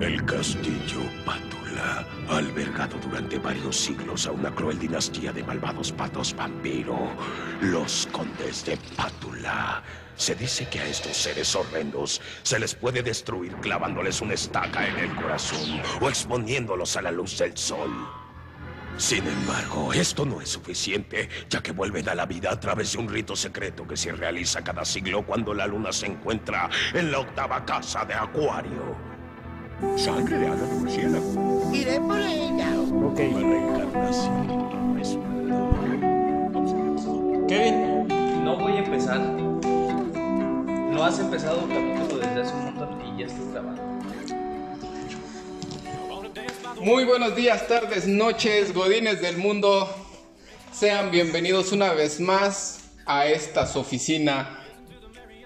El castillo Pátula ha albergado durante varios siglos a una cruel dinastía de malvados patos vampiro, los condes de Pátula. Se dice que a estos seres horrendos se les puede destruir clavándoles una estaca en el corazón o exponiéndolos a la luz del sol. Sin embargo, esto no es suficiente, ya que vuelven a la vida a través de un rito secreto que se realiza cada siglo cuando la luna se encuentra en la octava casa de Acuario. Sangre de ala de murciélago. Iré por ella. Ok. Kevin, No voy a empezar. No has empezado un capítulo desde hace un montón y ya estás grabando. Muy buenos días, tardes, noches, godines del mundo. Sean bienvenidos una vez más a esta su oficina,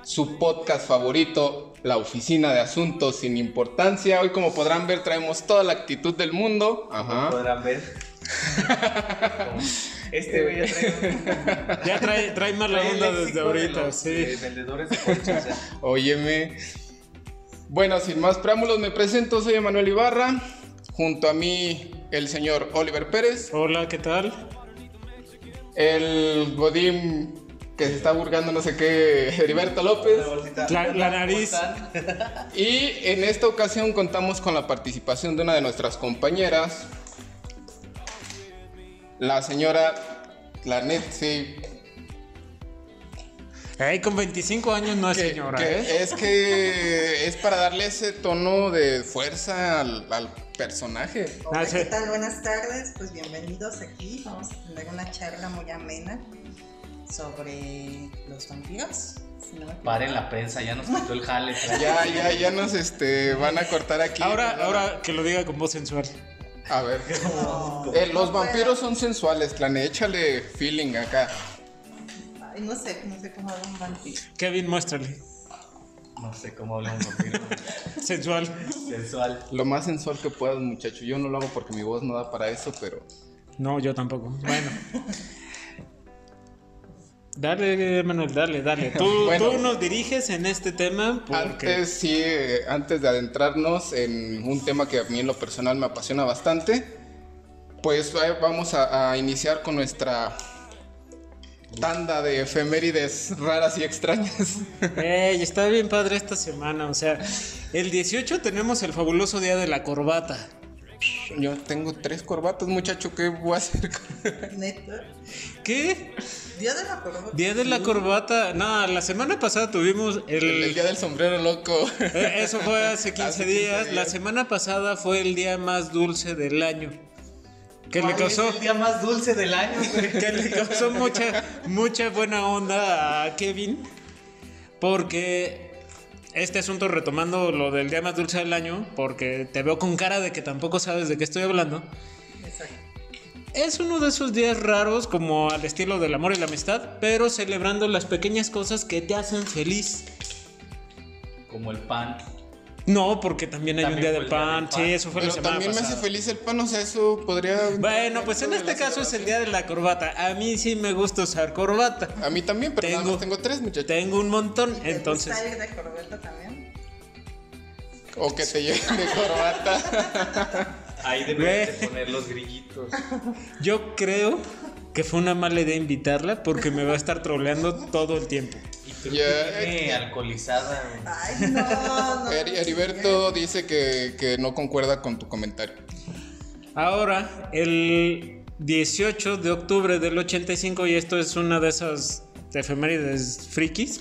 su podcast favorito, la oficina de asuntos sin importancia. Hoy, como podrán ver, traemos toda la actitud del mundo. Ajá. Podrán ver. este güey ya trae ya trae, trae más la onda desde de ahorita, los, sí. eh, vendedores de coches. ¿eh? Óyeme. Bueno, sin más preámbulos, me presento. Soy Emanuel Ibarra. Junto a mí, el señor Oliver Pérez. Hola, ¿qué tal? El Godín que se está burgando no sé qué, Heriberto López. La bolsita. La- la ¿Cómo nariz. Y en esta ocasión contamos con la participación de una de nuestras compañeras, la señora Planetsi. Ay, con 25 años no es que- señora. que ¿eh? es que es para darle ese tono de fuerza al, al personaje. Hola. ¿qué tal? Buenas tardes. Pues bienvenidos aquí. Vamos a tener una charla muy amena sobre los vampiros. si no. Paren la prensa, ya nos quitó el jale. Ya, ya, ya nos este, van a cortar aquí. Ahora, ahora que lo diga con voz sensual. A ver. No, Eh, los no vampiros puedo. son sensuales, Clane. Échale feeling acá. Ay, no sé, no sé cómo habla un vampiro. Kevin, muéstrale. No sé cómo habla un vampiro. Sensual. Sensual. Lo más sensual que puedas, muchacho. Yo no lo hago porque mi voz no da para eso, pero. No, yo tampoco. Bueno. Dale, Manuel, dale, dale. Tú, Bueno. tú nos diriges en este tema porque... Antes, sí, antes de adentrarnos en un tema que a mí en lo personal me apasiona bastante, pues vamos a, a iniciar con nuestra tanda de efemérides raras y extrañas. Ey, está bien padre esta semana. O sea, el 18 tenemos el fabuloso día de la corbata. Yo tengo tres corbatas, muchacho. ¿Qué voy a hacer? con- Neta. ¿Qué? Día de la corbata. Día de la corbata. No, la semana pasada tuvimos el. El, el día del sombrero loco. Eh, Eso fue hace 15, Hace 15 días. La semana pasada fue el día más dulce del año. Que le ¿Cuál causó, Es el día más dulce del año, güey. que le causó mucha, mucha buena onda a Kevin. Porque este asunto, retomando lo del día más dulce del año, porque te veo con cara de que tampoco sabes de qué estoy hablando. Exacto. Es uno de esos días raros, como al estilo del amor y la amistad, pero celebrando las pequeñas cosas que te hacen feliz. Como el pan. No, porque también hay También un día del pan. del pan. Sí, eso fue la Pero semana también me hace feliz el pan, o sea, eso podría. Bueno, pues en este caso es el día de la corbata. A mí sí me gusta usar corbata. A mí también, pero nada Tengo- más tengo tres, muchachos. Tengo un montón, ¿Te entonces. gusta ir de corbata también? O que te lleven de corbata. Ahí deberías de poner los grillitos. Yo creo que fue una mala idea invitarla porque me va a estar troleando todo el tiempo. Viene alcoholizada. Ay, no, no. Eri- Heriberto dice que, que no concuerda con tu comentario. Ahora, el 18 de octubre del 85, y esto es una de esas efemérides frikis,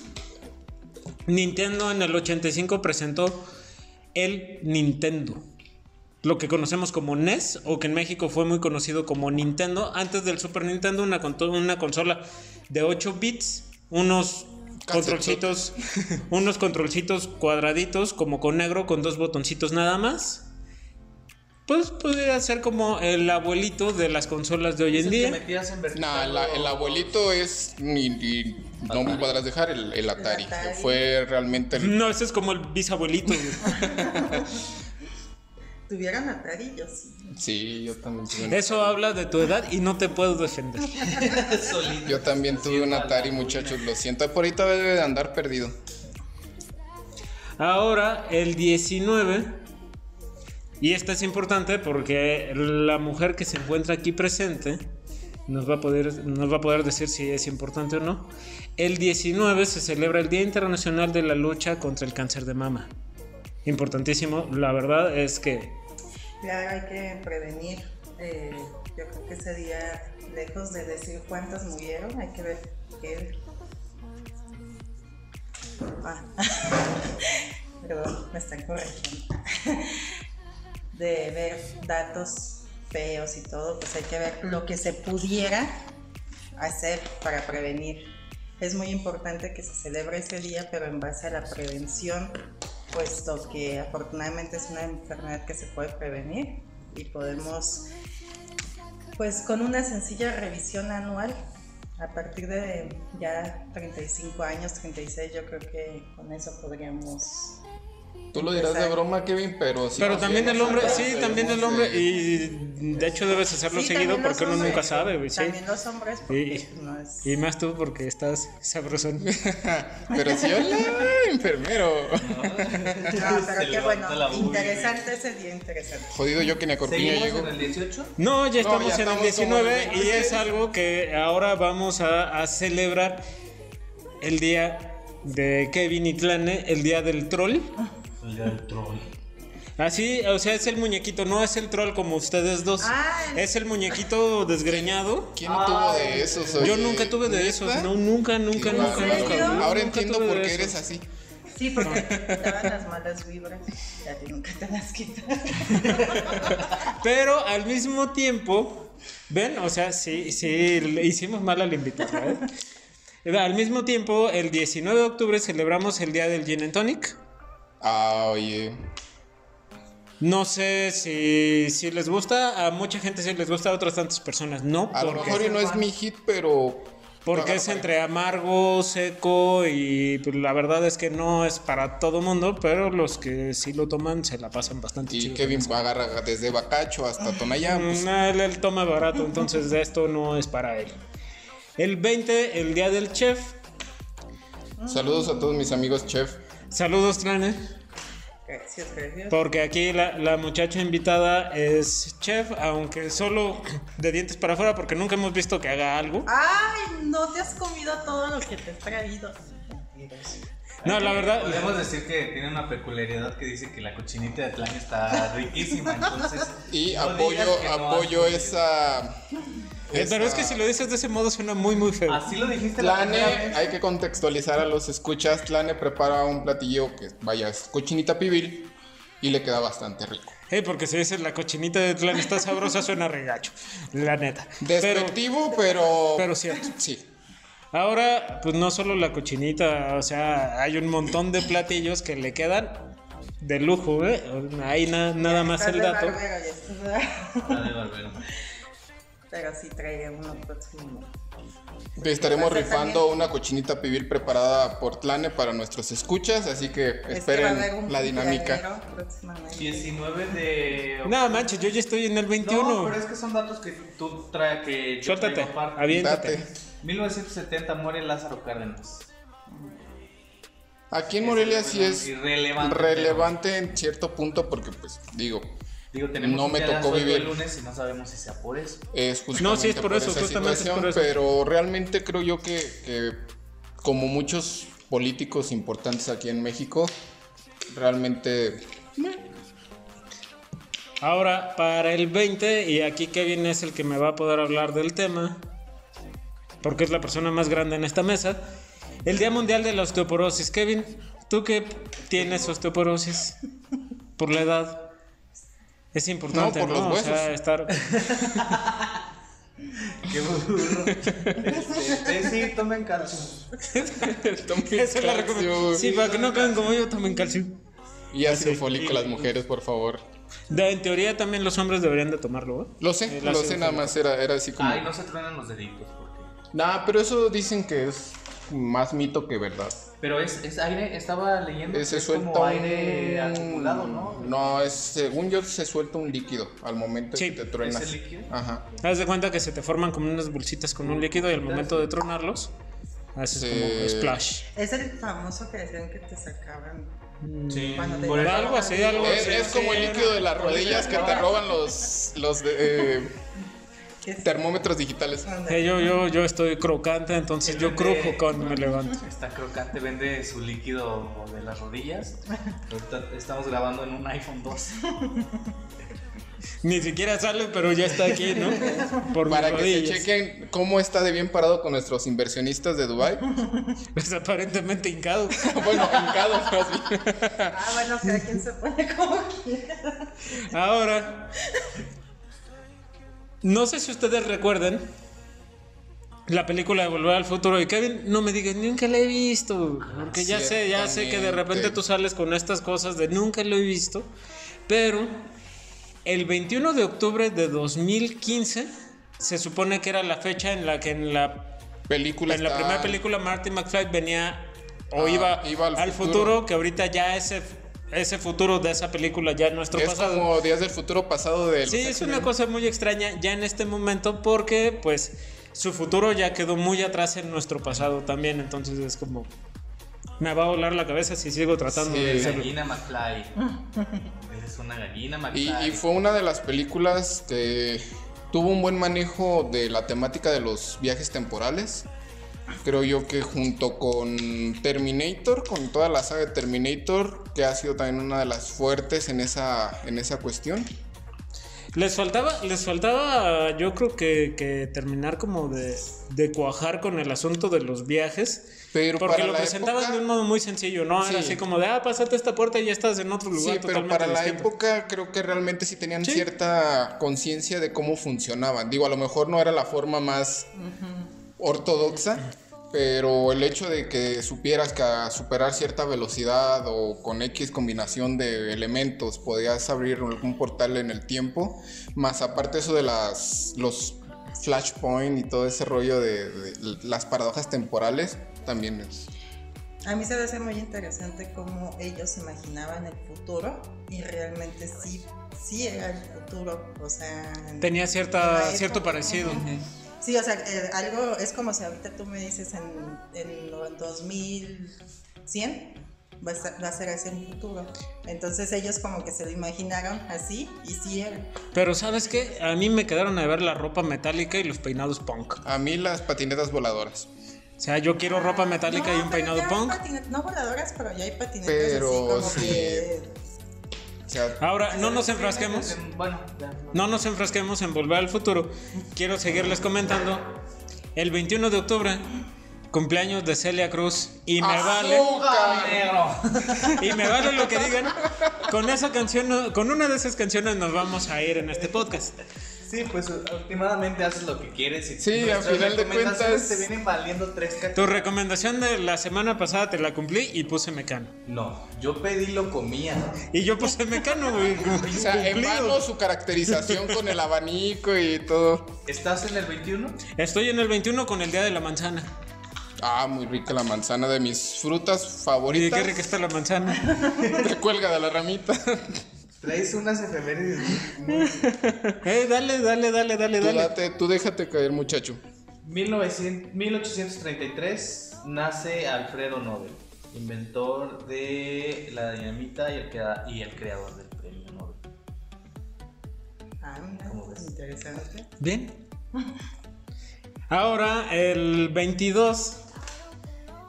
Nintendo en el 85 presentó el Nintendo. Lo que conocemos como NES, o que en México fue muy conocido como Nintendo, antes del Super Nintendo, una, una consola de 8 bits, unos controlcitos, unos controlcitos cuadraditos, como con negro, con dos botoncitos nada más. Pues podría ser como el abuelito de las consolas de hoy en el que día. Nah, la- el abuelito es. Ni, ni- no me podrás dejar el, el Atari. Atari. Fue realmente. el- No, ese es como el bisabuelito. Tuvieran Atari, yo sí. Sí, yo también Eso habla de tu edad y no te puedo defender. Yo también tuve un Atari, muchachos. Lo siento. Por ahorita debe de andar perdido. Ahora, el 19 Y esta es importante porque la mujer que se encuentra aquí presente nos va a poder, nos va a poder decir si es importante o no. El 19 se celebra el Día Internacional de la Lucha contra el Cáncer de Mama. Importantísimo. La verdad es que Claro, hay que prevenir. eh, yo creo que ese día, lejos de decir cuántas murieron, hay que ver qué. Ah. Perdón, me están corrigiendo. De ver datos feos y todo, pues hay que ver lo que se pudiera hacer para prevenir. Es muy importante que se celebre ese día, pero en base a la prevención, puesto que afortunadamente es una enfermedad que se puede prevenir y podemos, pues con una sencilla revisión anual, a partir de ya 35 años, 36, yo creo que con eso podríamos... Tú lo dirás de broma, Kevin, pero sí. Pero también el hombre, sí, también el hombre, y de hecho debes hacerlo Sí, seguido porque uno nunca sabe, güey, sí. También los hombres, porque Y, no es... y más tú porque estás sabrosón. Pero sí, hola, enfermero. No, pero qué bueno, interesante ese día, interesante. Jodido yo que ni a Corpiña ¿Seguimos llego. en el 18? No, ya No, estamos ya en estamos el 19 como en el y es 26. algo que ahora vamos a, a celebrar el día de Kevin y Tlane, el día del troll. El día del troll. Así, o sea, es el muñequito, no es el troll como ustedes dos. Ah, Es el muñequito desgreñado. ¿Quién no tuvo de esos? Yo nunca tuve de esos, no, nunca, nunca, nunca, nunca. ¿En Ahora nunca entiendo por qué esos. eres así. Sí, porque te daban las malas vibras y a ti nunca te las quitan. Pero al mismo tiempo, ven, o sea, sí, sí, le hicimos mal al invitarla, ¿eh? Al mismo tiempo, el 19 de octubre celebramos el día del Gin and Tonic. Ah, oye. No sé si, si les gusta, a mucha gente sí les gusta, a otras tantas personas no, A lo mejor y no es mi hit, pero. porque es entre amargo, seco y pues, la verdad es que no es para todo mundo, pero los que sí lo toman se la pasan bastante Y chido. Kevin agarra desde Bacacho hasta Tonayán. pues, No, él, él toma barato, entonces esto no es para él. El 20, el día del chef. Saludos a todos mis amigos chef. Saludos, Trane. Gracias, gracias. Porque aquí la, la muchacha invitada es chef, aunque solo de dientes para afuera, porque nunca hemos visto que haga algo. Ay, no te has comido todo lo que te he traído. No, la verdad. Podemos decir que tiene una peculiaridad que dice que la cochinita de Atlán está riquísima, entonces... Y no apoyo, no apoyo comido. Esa. Eh, Pero es que si lo dices de ese modo suena muy, muy feo. Así lo dijiste la Tlane, primera vez. hay que contextualizar a los escuchas. Tlane prepara un platillo que vaya, es cochinita pibil y le queda bastante rico. Eh, porque si dices la cochinita de Tlán está sabrosa, suena regacho. La neta. Despectivo, pero. pero cierto. Sí. Ahora, pues no solo la cochinita, o sea, hay un montón de platillos que le quedan de lujo, ¿eh? Ahí na- nada más el de dato. barbero, ya Pero sí traeré uno próximo. Te estaremos rifando también- una cochinita pibil preparada por Tlane para nuestros escuchas, así que Es esperen la dinámica. cumpleañero próximamente. 19 de... No, manches, yo ya estoy en el 21. No, pero es que son datos que tú traes que yo Suéltate, aviéntate. Date. 1970 muere Lázaro Cárdenas. Aquí en Morelia sí es irrelevante. relevante en cierto punto porque, pues, digo, Digo, tenemos No me tocó vivir. el lunes y no sabemos si sea por eso. es justamente No, sí, es por eso, esa justamente es situación, por eso. pero realmente creo yo que, que como muchos políticos importantes aquí en México, realmente Ahora, para el 20, y aquí Kevin es el que me va a poder hablar del tema, porque es la persona más grande en esta mesa, el Día Mundial de la Osteoporosis. Kevin, ¿tú qué tienes osteoporosis? Por la edad. Es importante, No, ¿no? por los O sea, huesos. estar... Qué burro. Este, sí, tomen calcio. tomen Esa es la calcio recomendación. Sí, para que no queden como yo, tomen calcio. y ácido fólico las mujeres, por favor. De- en teoría también los hombres deberían de tomarlo, ¿eh? Lo sé, lo sé, nada más era, era así como... Ay, no se truenan los deditos. Porque... Nah, pero eso dicen que es más mito que verdad. Pero es, es aire, estaba leyendo. Eh, que se es suelta como un... aire acumulado, ¿no? No, es, según yo se suelta un líquido al momento Sí, que te truenas. ¿ese líquido? Ajá. Haz de cuenta que se te forman como unas bolsitas con un líquido y al momento de tronarlos, Haces Sí. como splash. Es el famoso que decían que te sacaban. Sí. Te Por Algo así, algo Es, así. es como el líquido de las rodillas que te roban los, los de- eh, es- termómetros digitales. Eh, yo, yo, yo estoy crocante, entonces yo vende- crujo cuando me levanto. Está crocante, vende su líquido de las rodillas. Ahorita estamos grabando en un iPhone 12. Ni siquiera sale, pero ya está aquí, ¿no? Por Para que se rodillas. chequen cómo está de bien parado con nuestros inversionistas de Dubai. Es aparentemente hincado. bueno, hincado más bien. Ah, bueno, cada quien se pone como quiera. Ahora, no sé si ustedes recuerdan la película de Volver al Futuro y Kevin, no me digas, nunca la he visto, porque ya sé, ya sé que de repente tú sales con estas cosas de nunca lo he visto, pero el 21 de octubre de 2015 se supone que era la fecha en la que en la Película en la primera película Marty McFly venía o Ah, iba, iba al al, futuro. futuro. que ahorita ya ese ese futuro de esa película ya es nuestro Es pasado. como Días del Futuro pasado del. Sí, es una cosa muy extraña ya en este momento porque pues su futuro ya quedó muy atrás en nuestro pasado también, entonces es como me va a volar la cabeza si sigo tratando Sí. de hacerlo. Gallina McFly. Eres una gallina Y, McFly. y fue una de las películas que tuvo un buen manejo de la temática de los viajes temporales. Creo yo que junto con Terminator, con toda la saga de Terminator, que ha sido también una de las fuertes en esa, en esa cuestión. Les faltaba, les faltaba, yo creo que, que terminar como de, de cuajar con el asunto de los viajes. Pero porque lo presentaban época- de un modo muy sencillo, ¿no? Era Sí. así como de, ah, pásate esta puerta y ya estás en otro lugar Sí, pero para la distinto. época creo que realmente sí tenían Sí. cierta conciencia de cómo funcionaban. Digo, a lo mejor no era la forma más ortodoxa, pero el hecho de que supieras que a superar cierta velocidad o con X combinación de elementos podías abrir algún portal en el tiempo, más aparte eso de las los flashpoint y todo ese rollo de, de las paradojas temporales, también es... A mí se me hace muy interesante cómo ellos imaginaban el futuro y realmente sí, sí era el futuro. O sea, en- Tenía en cierta, cierto parecido. Sí, o sea, eh, algo es como si ahorita tú me dices en, en lo- 2100 va a, ser, va a ser así el futuro. Entonces ellos como que se lo imaginaron así y sí era. Pero ¿sabes qué? A mí me quedaron a ver la ropa metálica y los peinados punk. A mí las patinetas voladoras. O sea, yo quiero ropa metálica y un peinado punk. no voladoras, pero ya hay patinetas Pero así como sí. que... O sea, Ahora, no nos enfrasquemos. Bueno, ya. No nos enfrasquemos en volver al futuro. Quiero seguirles comentando. El 21 de octubre, cumpleaños de Celia Cruz. Y me vale. ¡Azúcar! negro. Y me vale lo que digan. Con esa canción, con una de esas canciones nos vamos a ir en este podcast. Sí, pues últimamente haces lo que quieres. Y Sí, al final de cuentas- te vienen valiendo tres Tu cachos. recomendación de la semana pasada te la cumplí y puse mecano. No, yo pedí lo comía. Y yo puse mecano, güey. O sea, en vano su caracterización con el abanico y todo. ¿Estás en el 21? Estoy en el 21 con el día de la manzana. Ah, muy rica la manzana, de mis frutas Y favoritas. qué rica está la manzana. Te cuelga de la ramita. Traes unas efemérides. Eh, dale, dale, dale, dale, Tú, dale. date, tú déjate caer, muchacho. 1900 1833 nace Alfredo Nobel, inventor de la dinamita y el, crea- y el creador del premio Nobel. Ah, mira, ¿Cómo ves? interesante. Bien. Ahora, el 22,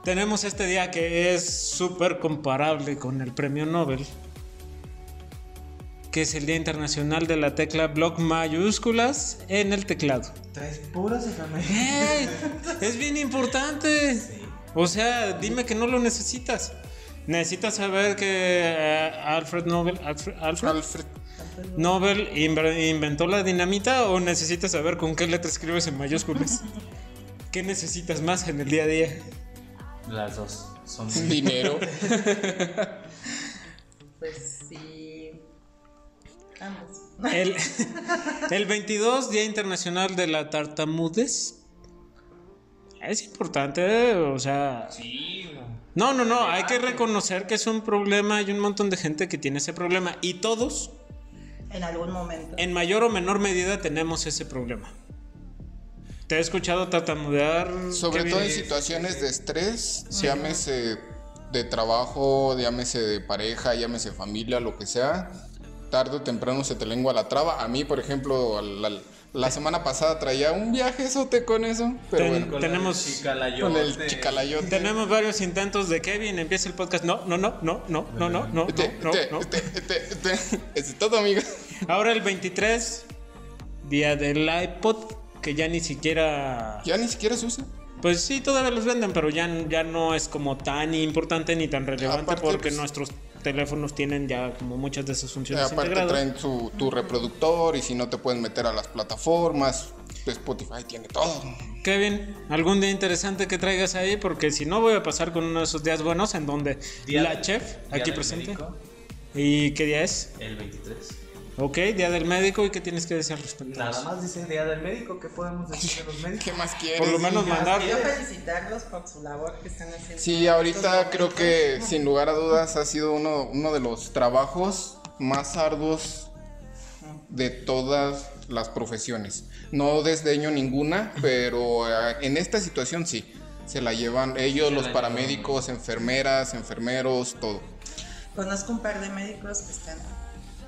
tenemos este día que es súper comparable con el premio Nobel, que es el Día Internacional de la Tecla Block Mayúsculas en el teclado. Traes puras. ¡Ey! Es bien importante. O sea, dime que no lo necesitas. Necesitas saber que eh, Alfred Nobel, Alfred, Alfred Alfred. Nobel inventó la dinamita o necesitas saber con qué letra escribes en mayúsculas. ¿Qué necesitas más en el día a día? Las dos son Dinero. Ambos. El, el 22, Día Internacional de la Tartamudez. Es importante, o sea... Sí, No, no, no, hay que reconocer que es un problema, hay un montón de gente que tiene ese problema y todos, En algún momento. en mayor o menor medida, tenemos ese problema. te he escuchado tartamudear. Sobre todo en situaciones de estrés, llámese de trabajo, llámese de pareja, llámese familia, lo que sea, tarde o temprano se te lengua la traba. A mí, por ejemplo, la, la semana pasada traía un viaje sote con eso, pero Ten- bueno, Con Tenemos- el chicalayote. con el chicalayote. Tenemos varios intentos de Kevin, empieza el podcast. No, no, no, no, no, no, no, no, Este, no, este, no. este, este, este, eso es todo, amigo. Ahora el 23, día del iPod, que ya ni siquiera... Ya ni siquiera se usa. Pues sí, todavía los venden, pero ya, ya no es como tan importante ni tan relevante Aparte, porque pues- nuestros teléfonos tienen ya como muchas de esas funciones Aparte integradas. traen su, tu reproductor y si no te pueden meter a las plataformas, Spotify tiene todo. Kevin, algún día interesante que traigas ahí, porque si no voy a pasar con uno de esos días buenos en donde Día la del- chef, aquí presente. médico, ¿Y qué día es? El 23. Ok, día del médico, ¿y qué tienes que decir al respecto? Nada más dice Día del Médico. ¿Qué podemos decir de los médicos? ¿Qué más quieres? Por lo menos Sí, mandar... Quiero felicitarlos por su labor que están haciendo. Sí, ahorita creo que momentos. sin lugar a dudas ha sido uno, uno de los trabajos más arduos de todas las profesiones. No desdeño ninguna, pero eh, en esta situación sí. Se la llevan ellos, los paramédicos, enfermeras, enfermeros, todo. Conozco un par de médicos que están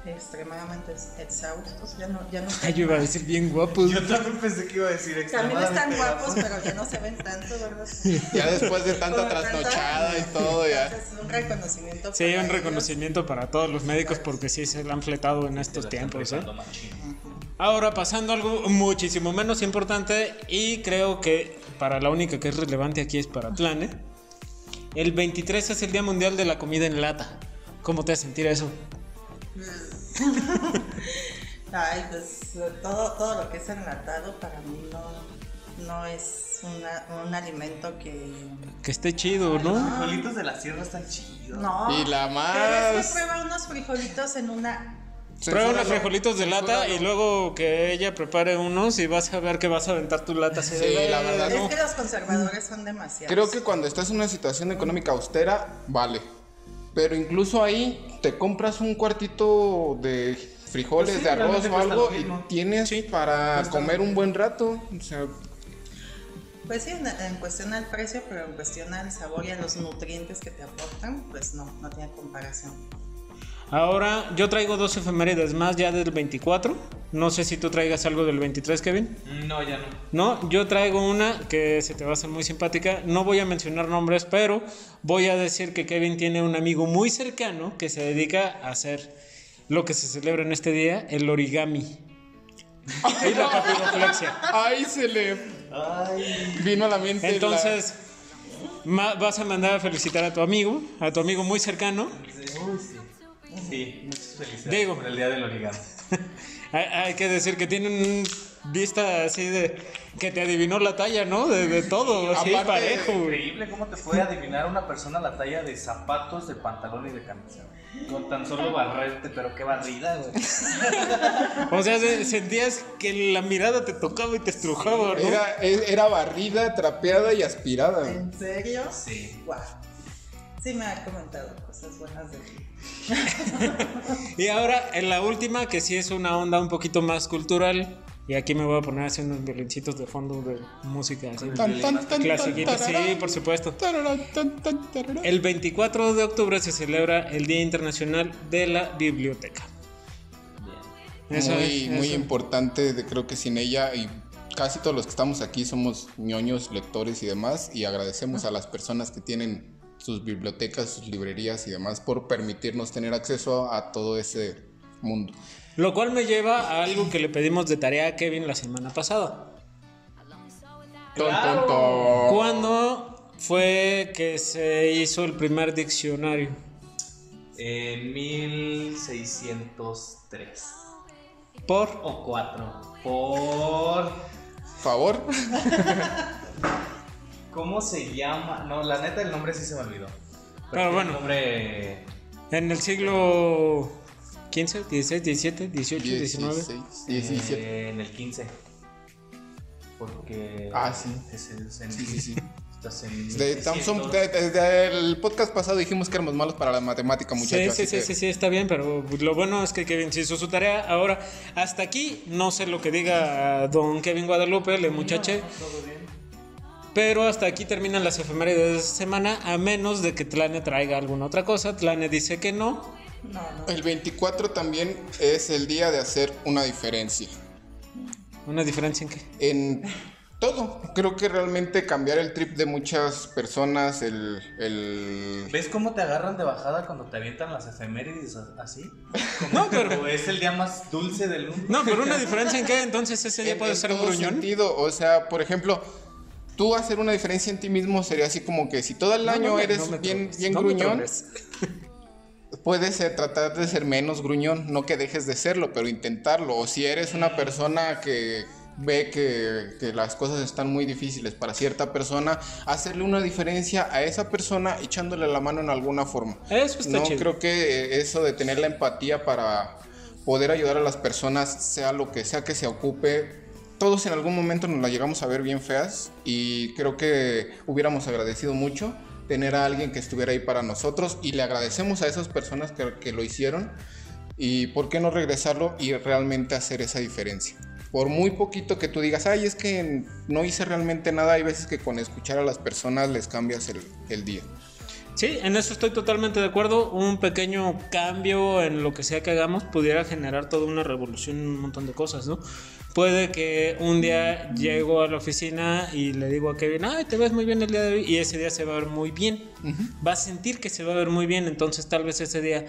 extremadamente exhaustos. Ya no, ya no Ay, yo iba a decir bien guapos. Yo también pensé que iba a decir También están guapos, pero ya no se ven tanto, ¿verdad? Ya después de tanta trasnochada y todo, ya. Entonces, un reconocimiento. Sí, para un ellos. reconocimiento para todos los médicos porque sí se la han fletado en estos tiempos. ¿eh? Ahora pasando a algo muchísimo menos importante y creo que para la única que es relevante aquí es para Tlane. El 23 es el Día Mundial de la Comida en Lata. ¿Cómo te hace sentir eso? Ay, pues todo, todo lo que es enlatado para mí no, no es una- un alimento que... Que esté chido, ¿no? Los frijolitos de la sierra están chidos. No. Y la Pero es más- que prueba unos frijolitos en una... Prueba unos frijolitos de lata y luego que ella prepare unos y vas a ver que vas a aventar tu lata. Sí, la verdad, "Eh, Es no". que los conservadores son demasiados. Creo que cuando estás en una situación económica austera, vale. Pero incluso ahí te compras un cuartito de frijoles, Pues sí, de arroz o algo y tienes para comer un buen rato. O sea, Pues sí, en, en cuestión al precio, pero en cuestión al sabor y a los nutrientes que te aportan, pues no, no tiene comparación. Ahora yo traigo dos efemérides más ya del 24. No sé si tú traigas algo del 23, Kevin. No, ya no. No, yo traigo una que se te va a hacer muy simpática. No voy a mencionar nombres, pero voy a decir que Kevin tiene un amigo muy cercano que se dedica a hacer lo que se celebra en este día, el origami. Y la papiroflexia. ahí se le Ay. vino a la mente. Entonces, vas a mandar a felicitar a tu amigo, a tu amigo muy cercano. Uy, sí. Sí, muchas felicidades Digo. por el día del origami. Hay, hay que decir que tiene un vista así de que te adivinó la talla, ¿no? De, de todo, así Aparte, parejo. Increíble cómo te puede adivinar una persona la talla de zapatos, de pantalón y de camisa. Con tan solo barrerte, pero qué barrida, güey. O sea, se- sentías que la mirada te tocaba y te estrujaba, ¿no? Era, e- era barrida, trapeada y aspirada. ¿En serio? Sí. Guau. Sí me ha comentado cosas buenas de ti. Y ahora, en la última, que sí es una onda un poquito más cultural. Y aquí me voy a poner así unos violincitos de fondo de música así. Clasiquita, sí, por supuesto. tararán, tan, tan, tararán. El 24 de octubre se celebra el Día Internacional de la Biblioteca. Eso muy, es, muy eso. importante, de- creo que sin ella y casi todos los que estamos aquí somos ñoños, lectores y demás, y agradecemos a las personas que tienen sus bibliotecas, sus librerías y demás por permitirnos tener acceso a todo ese mundo. Lo cual me lleva a algo que le pedimos de tarea a Kevin la semana pasada. Ton, ton, ton. ¿Cuándo fue que se hizo el primer diccionario? En 1603. Por. O 4. Por. ¿Favor? ¿Cómo se llama? No, la neta, el nombre sí se me olvidó. Pero el bueno. nombre. En el siglo XV, XVI, XVII, XVIII, XIX. 16, 17. eh, en el 15. Porque. Ah, sí. Es, es en el Sí, sí, 15. sí. De- tam- son- 1600. de- Desde el podcast pasado dijimos que éramos malos para la matemática, Sí, muchachos. sí, así sí, que- sí, sí, está bien, pero lo bueno es que Kevin sí hizo su tarea. Ahora, hasta aquí, no sé lo que diga don Kevin Guadalupe, el muchache. Pero hasta aquí terminan las efemérides de esta semana, a menos de que Tlane traiga alguna otra cosa. Tlane dice que no. No, no. El 24 también es el día de hacer una diferencia. ¿Una diferencia en qué? En todo. Creo que realmente cambiar el trip de muchas personas, el... el... ¿Ves cómo te agarran de bajada cuando te avientan las efemérides a- así? No, pero, es el día más dulce del mundo. no, pero una diferencia en qué, entonces ese día en- puede en ser todo gruñón. sentido. O sea, por ejemplo, tú hacer una diferencia en ti mismo sería así como que si todo el No, año no me- eres no bien, bien gruñón, puedes eh, tratar de ser menos gruñón, no que dejes de serlo, pero intentarlo. O si eres una persona que ve que, que las cosas están muy difíciles para cierta persona, hacerle una diferencia a esa persona echándole la mano en alguna forma. Eso está no chido. creo que eso de tener la empatía para poder ayudar a las personas, sea lo que sea que se ocupe, todos en algún momento nos la llegamos a ver bien feas y creo que hubiéramos agradecido mucho tener a alguien que estuviera ahí para nosotros y le agradecemos a esas personas que, lo hicieron y por qué no regresarlo y realmente hacer esa diferencia. Por muy poquito que tú digas, ay, es que no hice realmente nada, hay veces que con escuchar a las personas les cambias el, el día. Sí, en eso estoy totalmente de acuerdo. Un pequeño cambio en lo que sea que hagamos pudiera generar toda una revolución en un montón de cosas, ¿no? Puede que un día llego a la oficina y le digo a Kevin, ay, te ves muy bien el día de hoy, y ese día se va a ver muy bien. Va a sentir que se va a ver muy bien, entonces tal vez ese día,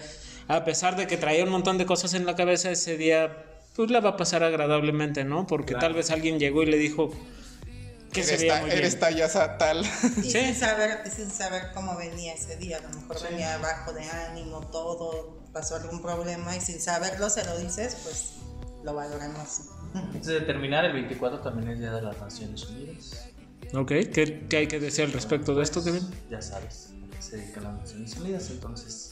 a pesar de que traía un montón de cosas en la cabeza, ese día pues la va a pasar agradablemente, ¿no? Porque tal vez alguien llegó y le dijo que se eres, veía ta- muy bien. eres talla tal. Y Sí. sin, saber, sin saber cómo venía ese día, a lo mejor venía bajo de ánimo, todo, pasó algún problema y sin saberlo se lo dices, pues lo valoran más. Antes de terminar, el 24 también es Día de las Naciones Unidas. Ok, ¿Qué, qué hay que decir al respecto de esto, Kevin? Ya sabes, se dedican las Naciones Unidas, entonces.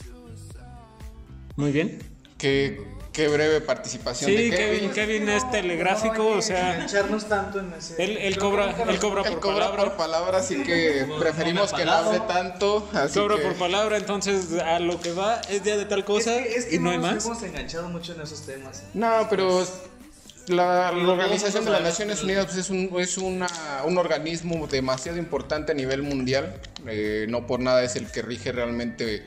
Muy bien. Qué, qué breve participación Sí, de Kevin, Kevin. Kevin es telegráfico, o sea, Engancharnos tanto en ese. él, él cobra, él cobra Él por cobra palabra. por palabra, así que No, preferimos no que no hable tanto. Así Cobra que- por palabra, entonces a lo que va es día de tal cosa es que, es que y no hay nos más. hemos enganchado mucho en esos temas. No, pero la, Organización de las Naciones Unidas pues, es, un, es una- un organismo demasiado importante a nivel mundial. Eh, no por nada es el que rige realmente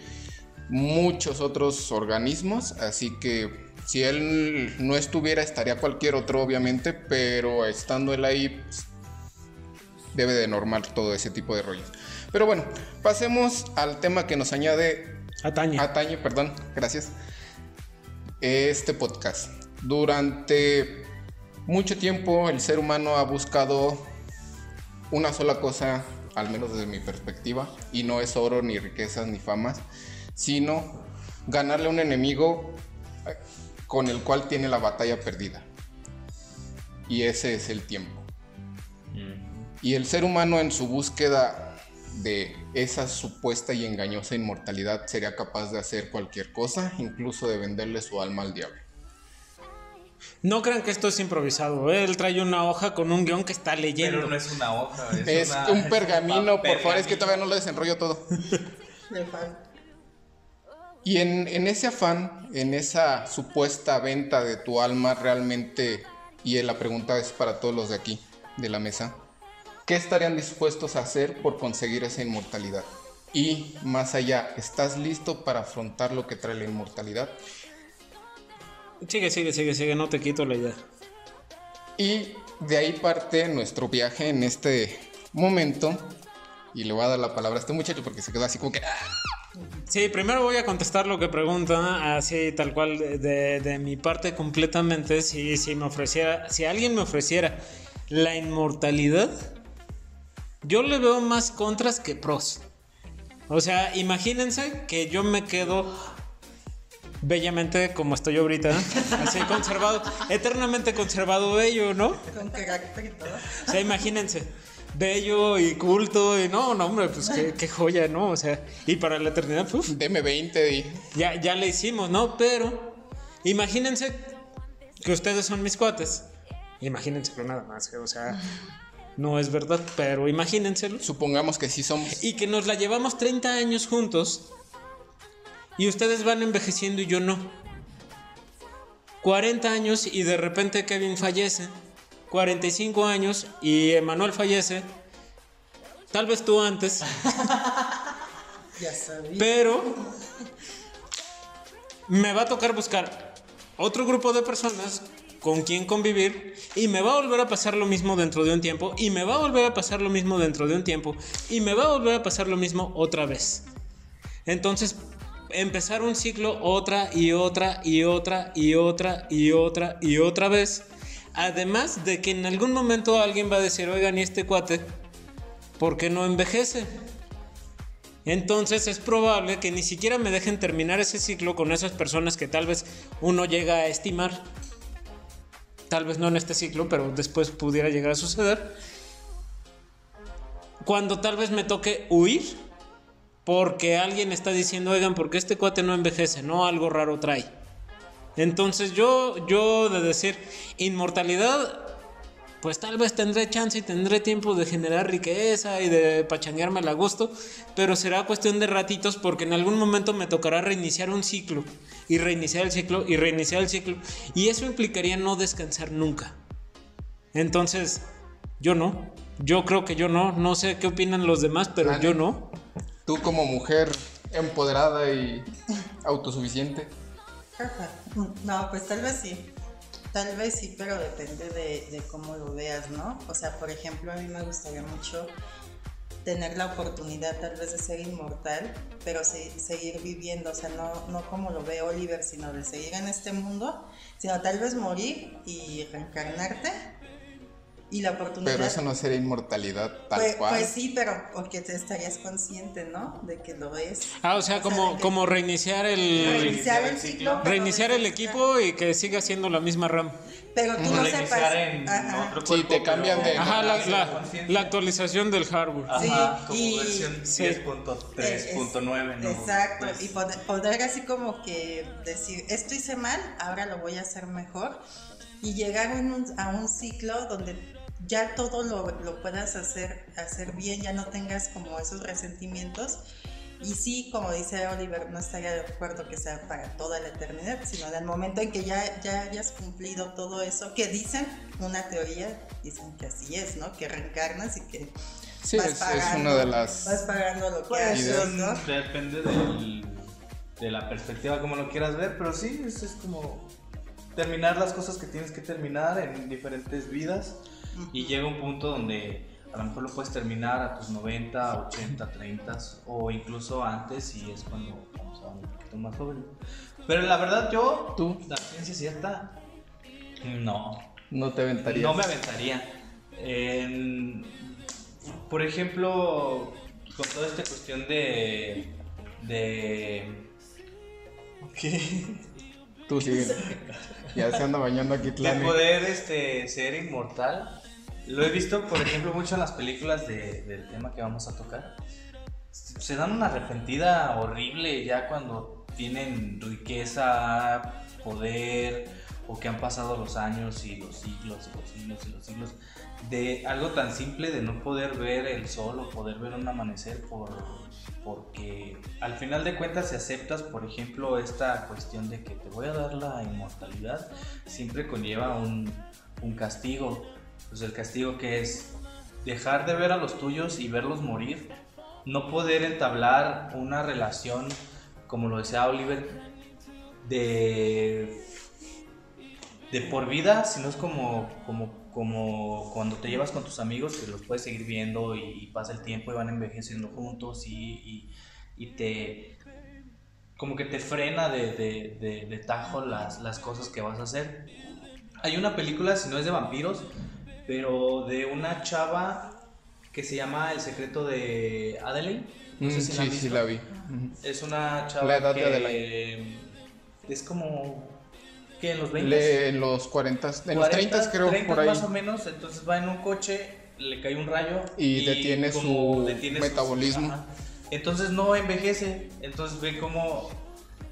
muchos otros organismos. Así que si él no estuviera, estaría cualquier otro, obviamente. Pero estando él ahí, pues, debe de normal todo ese tipo de rollos. Pero bueno, pasemos al tema que nos añade Atañe. Atañe, perdón, gracias. Este podcast. Durante mucho tiempo el ser humano ha buscado una sola cosa, al menos desde mi perspectiva, y no es oro, ni riquezas, ni famas, sino ganarle a un enemigo eh, con el cual tiene la batalla perdida. Y ese es el tiempo. Y el ser humano en su búsqueda de esa supuesta y engañosa inmortalidad sería capaz de hacer cualquier cosa, incluso de venderle su alma al diablo. No crean que esto es improvisado. ¿eh? Él trae una hoja con un guion que está leyendo. Pero no es una hoja, es, Es una- un es pergamino, por favor, es que todavía no lo desenrollo todo. Y en, en ese afán, en esa supuesta venta de tu alma, realmente, y la pregunta es para todos los de aquí, de la mesa, ¿qué estarían dispuestos a hacer por conseguir esa inmortalidad? Y más allá, ¿estás listo para afrontar lo que trae la inmortalidad? Sigue, sigue, sigue, sigue, no te quito la idea. Y de ahí parte nuestro viaje en este momento. Y le voy a dar la palabra a este muchacho porque se quedó así como que... "Ah". Sí, primero voy a contestar lo que pregunta, así tal cual de, de- de mi parte completamente. Si, si me ofreciera, si alguien me ofreciera la inmortalidad, yo le veo más contras que pros. O sea, imagínense que yo me quedo bellamente como estoy ahorita, así conservado, eternamente conservado bello, ¿no? Con carácter y todo. O sea, imagínense, bello y culto y no, no, hombre, pues qué, qué joya, ¿no? O sea, y para la eternidad, uf, Deme 20 y... ya, ya le hicimos, ¿no? Pero imagínense que ustedes son mis cuates. Imagínenselo nada más, o sea, no es verdad, pero imagínenselo. Supongamos que sí somos. Y que nos la llevamos 30 años juntos y ustedes van envejeciendo y yo no. 40 años y de repente Kevin fallece. 45 años y Emanuel fallece. Tal vez tú antes, Ya sabía. pero me va a tocar buscar otro grupo de personas con quien convivir y me va a volver a pasar lo mismo dentro de un tiempo y me va a volver a pasar lo mismo dentro de un tiempo y me va a volver a pasar lo mismo otra vez. Entonces, empezar un ciclo otra y otra y otra y otra y otra y otra vez. Además de que en algún momento alguien va a decir, oigan, ¿y este cuate? ¿Por qué no envejece? Entonces es probable que ni siquiera me dejen terminar ese ciclo con esas personas que tal vez uno llega a estimar. Tal vez no en este ciclo, pero después pudiera llegar a suceder. Cuando tal vez me toque huir porque alguien está diciendo, oigan, porque este cuate no envejece, no algo raro trae. Entonces yo, yo de decir inmortalidad, pues tal vez tendré chance y tendré tiempo de generar riqueza y de pachanguearme a gusto, pero será cuestión de ratitos porque en algún momento me tocará reiniciar un ciclo y reiniciar el ciclo y reiniciar el ciclo y eso implicaría no descansar nunca. Entonces, yo no, yo creo que yo no, no sé qué opinan los demás, pero yo no. Tú como mujer empoderada y autosuficiente. No, pues tal vez sí. Tal vez sí, pero depende de, cómo lo veas, ¿no? O sea, por ejemplo, a mí me gustaría mucho tener la oportunidad tal vez de ser inmortal, pero se- seguir viviendo, o sea, no, no como lo ve Oliver, sino de seguir en este mundo, sino tal vez morir y reencarnarte y la oportunidad... Pero eso no sería inmortalidad tal pues, cual. pues sí, pero porque te estarías consciente, ¿no? De que lo es. Ah, o sea, como, de que- como reiniciar el... Reiniciar el ciclo. Reiniciar el equipo y que siga siendo la misma RAM. Pero tú no Reiniciar sepas. en Ajá. otro Sí, cuerpo, te cambian pero- de- Ajá, la, la- la actualización del hardware. Ajá, Sí, como y- versión sí. 10.3.9, ¿no? Exacto, Pues, y poder, poder así como que decir, esto hice mal, ahora lo voy a hacer mejor, y llegar a un, a un ciclo donde ya todo lo, lo puedas hacer, hacer bien, ya no tengas como esos resentimientos. Y sí, como dice Oliver, no estaría de acuerdo que sea para toda la eternidad, sino en el momento en que ya, ya hayas cumplido todo eso, que dicen, una teoría, dicen que así es, ¿no? Que reencarnas y que Sí, vas es, es pagando, una de las... vas pagando lo que Pues haces, ¿no? depende del- de la perspectiva como lo quieras ver, pero sí, es, es como terminar las cosas que tienes que terminar en diferentes vidas y llega un punto donde a lo mejor lo puedes terminar a tus 90, 80, 30 o incluso antes y es cuando vamos a un poquito más joven. Pero la verdad yo, ¿Tú? la ciencia cierta, no. No te aventarías. No me aventaría. En- por ejemplo, con toda esta cuestión de. de. ¿Qué? Tú sigue. Ya se anda bañando aquí De Tlane. poder este, ser inmortal. Lo he visto, por ejemplo, mucho en las películas de- del tema que vamos a tocar. Se dan una arrepentida horrible ya cuando tienen riqueza, poder, o que han pasado los años y los siglos y los siglos y los siglos. De algo tan simple de no poder ver el sol o poder ver un amanecer por, porque al final de cuentas si aceptas, por ejemplo, esta cuestión de que te voy a dar la inmortalidad, siempre conlleva un, un castigo. Pues el castigo que es dejar de ver a los tuyos y verlos morir, no poder entablar una relación, como lo decía Oliver, de, de por vida, sino es como, como, como cuando te llevas con tus amigos que los puedes seguir viendo y, pasa el tiempo y van envejeciendo juntos y, y- y te como que te frena de, de- de- de tajo las, las cosas que vas a hacer. Hay una película, si no es de vampiros, pero de una chava que se llama El secreto de Adelaide. No sé Mm, si la sí, han sí, la vi. Es una chava La edad que de Adelaide. es como que en los 20 Le- en los 40, en los 30 creo, 30 por ahí. más o menos, entonces va en un coche, le cae un rayo Y detiene su detiene metabolismo. Entonces no envejece, entonces ve como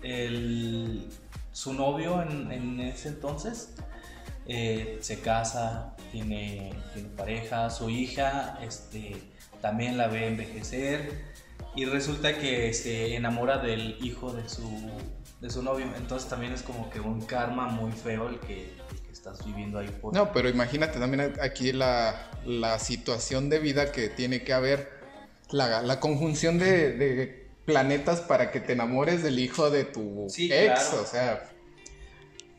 el, su novio en, en ese entonces eh, se casa, tiene, tiene pareja, su hija este, también la ve envejecer y resulta que se enamora del hijo de su, de su novio. Entonces también es como que un karma muy feo el que, el que estás viviendo ahí. Por... No, pero imagínate también aquí la, la situación de vida que tiene que haber, la, la conjunción de, de planetas para que te enamores del hijo de tu Sí, ex, claro. o sea,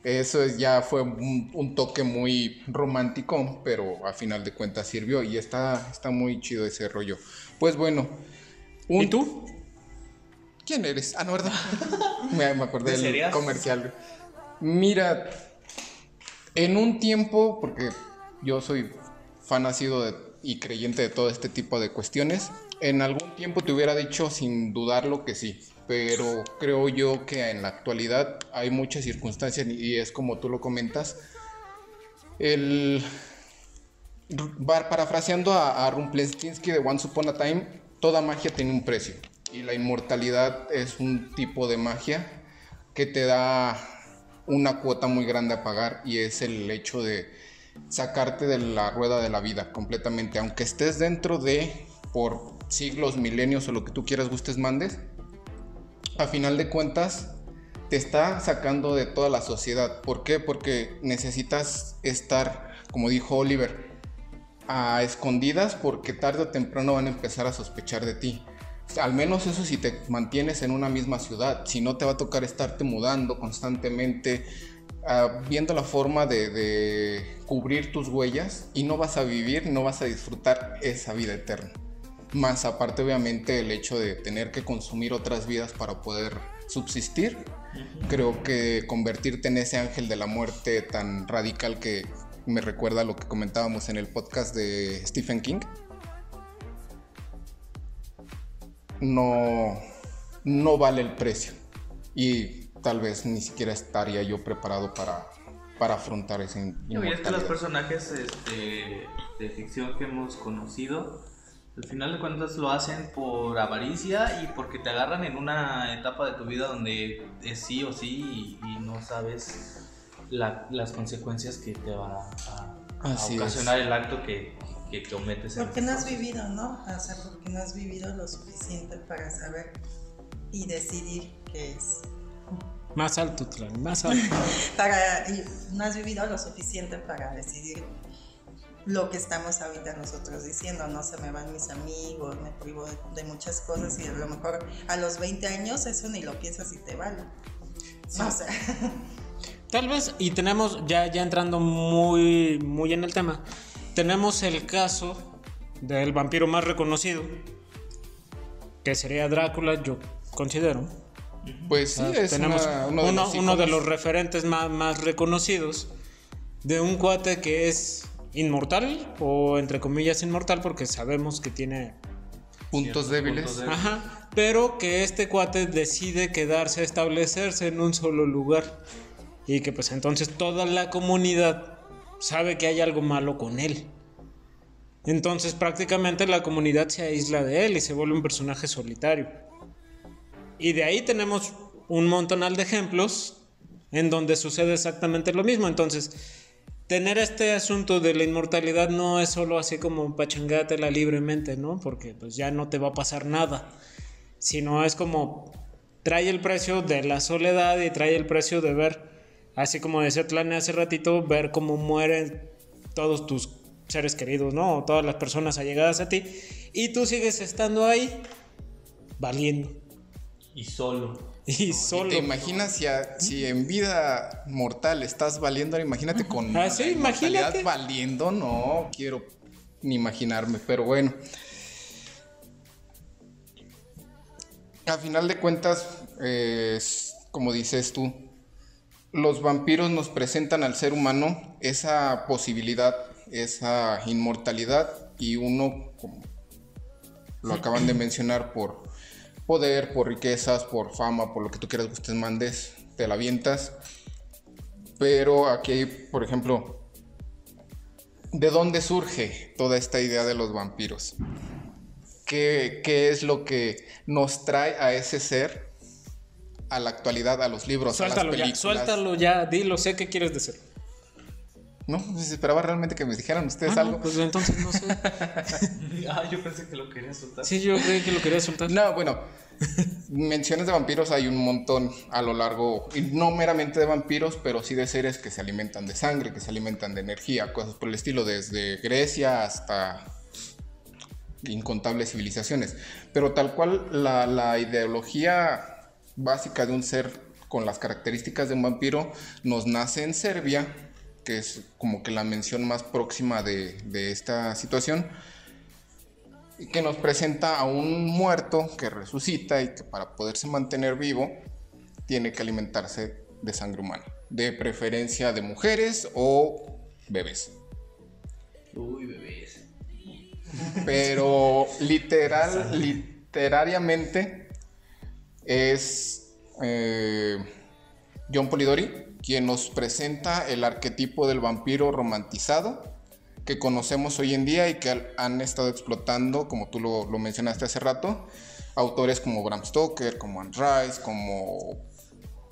eso es- ya fue un, un toque muy romántico, pero a final de cuentas sirvió y está, está muy chido ese rollo. Pues bueno, un- ¿Y tú? ¿Quién eres? Ah, no, ¿verdad? me, me acordé ¿De del comercial. Mira, en un tiempo, porque yo soy fan nacido de- y creyente de todo este tipo de cuestiones, en algún tiempo te hubiera dicho sin dudarlo que sí, pero creo yo que en la actualidad hay muchas circunstancias y es como tú lo comentas. El parafraseando a, a de Once Upon a Time, toda magia tiene un precio. Y la inmortalidad es un tipo de magia que te da una cuota muy grande a pagar y es el hecho de sacarte de la rueda de la vida completamente. Aunque estés dentro de, por siglos, milenios o lo que tú quieras, gustes, mandes, a final de cuentas te está sacando de toda la sociedad. ¿Por qué? Porque necesitas estar, como dijo Oliver, a escondidas porque tarde o temprano van a empezar a sospechar de ti. Al menos eso si te mantienes en una misma ciudad. Si no te va a tocar estarte mudando constantemente, ah, viendo la forma de, de cubrir tus huellas y no vas a vivir, no vas a disfrutar esa vida eterna. Más aparte obviamente el hecho de tener que consumir otras vidas para poder subsistir. Creo que convertirte en ese ángel de la muerte tan radical que me recuerda a lo que comentábamos en el podcast de Stephen King. No, no vale el precio. Y tal vez ni siquiera estaría yo preparado para, para afrontar ese y es que los personajes este, de ficción que hemos conocido, al final de cuentas lo hacen por avaricia y porque te agarran en una etapa de tu vida donde es sí o sí y, y no sabes la- las consecuencias que te va a, a Así es. ocasionar el acto que, que cometes. Porque no has vivido, ¿no? O sea, porque no has vivido lo suficiente para saber y decidir qué es. Más alto, Tlan, más alto. Para, y no has vivido lo suficiente para decidir lo que estamos ahorita nosotros diciendo, no se me van mis amigos, me privo de, de muchas cosas y a lo mejor a los 20 años eso ni lo piensas y te vale. O sea, Tal vez, y tenemos, ya, ya entrando muy, muy en el tema, tenemos el caso del vampiro más reconocido, que sería Drácula, yo considero. Pues sí, Ah, es tenemos una- uno, de uno los de los referentes más, más reconocidos de un cuate que es inmortal, o entre comillas inmortal, porque sabemos que tiene puntos débiles. puntos débiles. Ajá, pero que este cuate decide quedarse, establecerse en un solo lugar y que pues entonces toda la comunidad sabe que hay algo malo con él. Entonces prácticamente la comunidad se aísla de él y se vuelve un personaje solitario. Y de ahí tenemos un montonal de ejemplos en donde sucede exactamente lo mismo. Entonces, tener este asunto de la inmortalidad no es solo así como pachangátela libremente, ¿no? Porque pues ya no te va a pasar nada. Sino es como trae el precio de la soledad y trae el precio de ver, así como decía Tlane hace ratito, ver cómo mueren todos tus seres queridos, ¿no? Todas las personas allegadas a ti. Y tú sigues estando ahí, valiendo. Y solo. Y solo. ¿Te imaginas si, a- si en vida mortal estás valiendo? Imagínate con Ah, sí, imagínate. valiendo, no quiero ni imaginarme, pero bueno. A final de cuentas, eh, como dices tú, los vampiros nos presentan al ser humano esa posibilidad, esa inmortalidad y uno, como lo acaban de mencionar, por poder, por riquezas, por fama, por lo que tú quieras, gustes, mandes, te la avientas. Pero aquí, por ejemplo, ¿de dónde surge toda esta idea de los vampiros? ¿Qué, qué es lo que nos trae a ese ser a la actualidad, a los libros, a Suéltalo las ya, películas? suéltalo ya, dilo, sé qué quieres decir. No, pues esperaba realmente que me dijeran ustedes Ah, algo. no, pues entonces no sé. ah, yo pensé que lo quería soltar. Sí, yo creí que lo quería soltar. No, bueno, menciones de vampiros hay un montón a lo largo, y no meramente de vampiros, pero sí de seres que se alimentan de sangre, que se alimentan de energía, cosas por el estilo, desde Grecia hasta incontables civilizaciones. Pero tal cual la, la ideología básica de un ser con las características de un vampiro nos nace en Serbia, que es como que la mención más próxima de, de esta situación y que nos presenta a un muerto que resucita y que para poderse mantener vivo tiene que alimentarse de sangre humana, de preferencia de mujeres o bebés. Uy, bebés. Pero literal, literariamente es eh, John Polidori quien nos presenta el arquetipo del vampiro romantizado que conocemos hoy en día y que han estado explotando, como tú lo, mencionaste hace rato, autores como Bram Stoker, como Anne Rice, como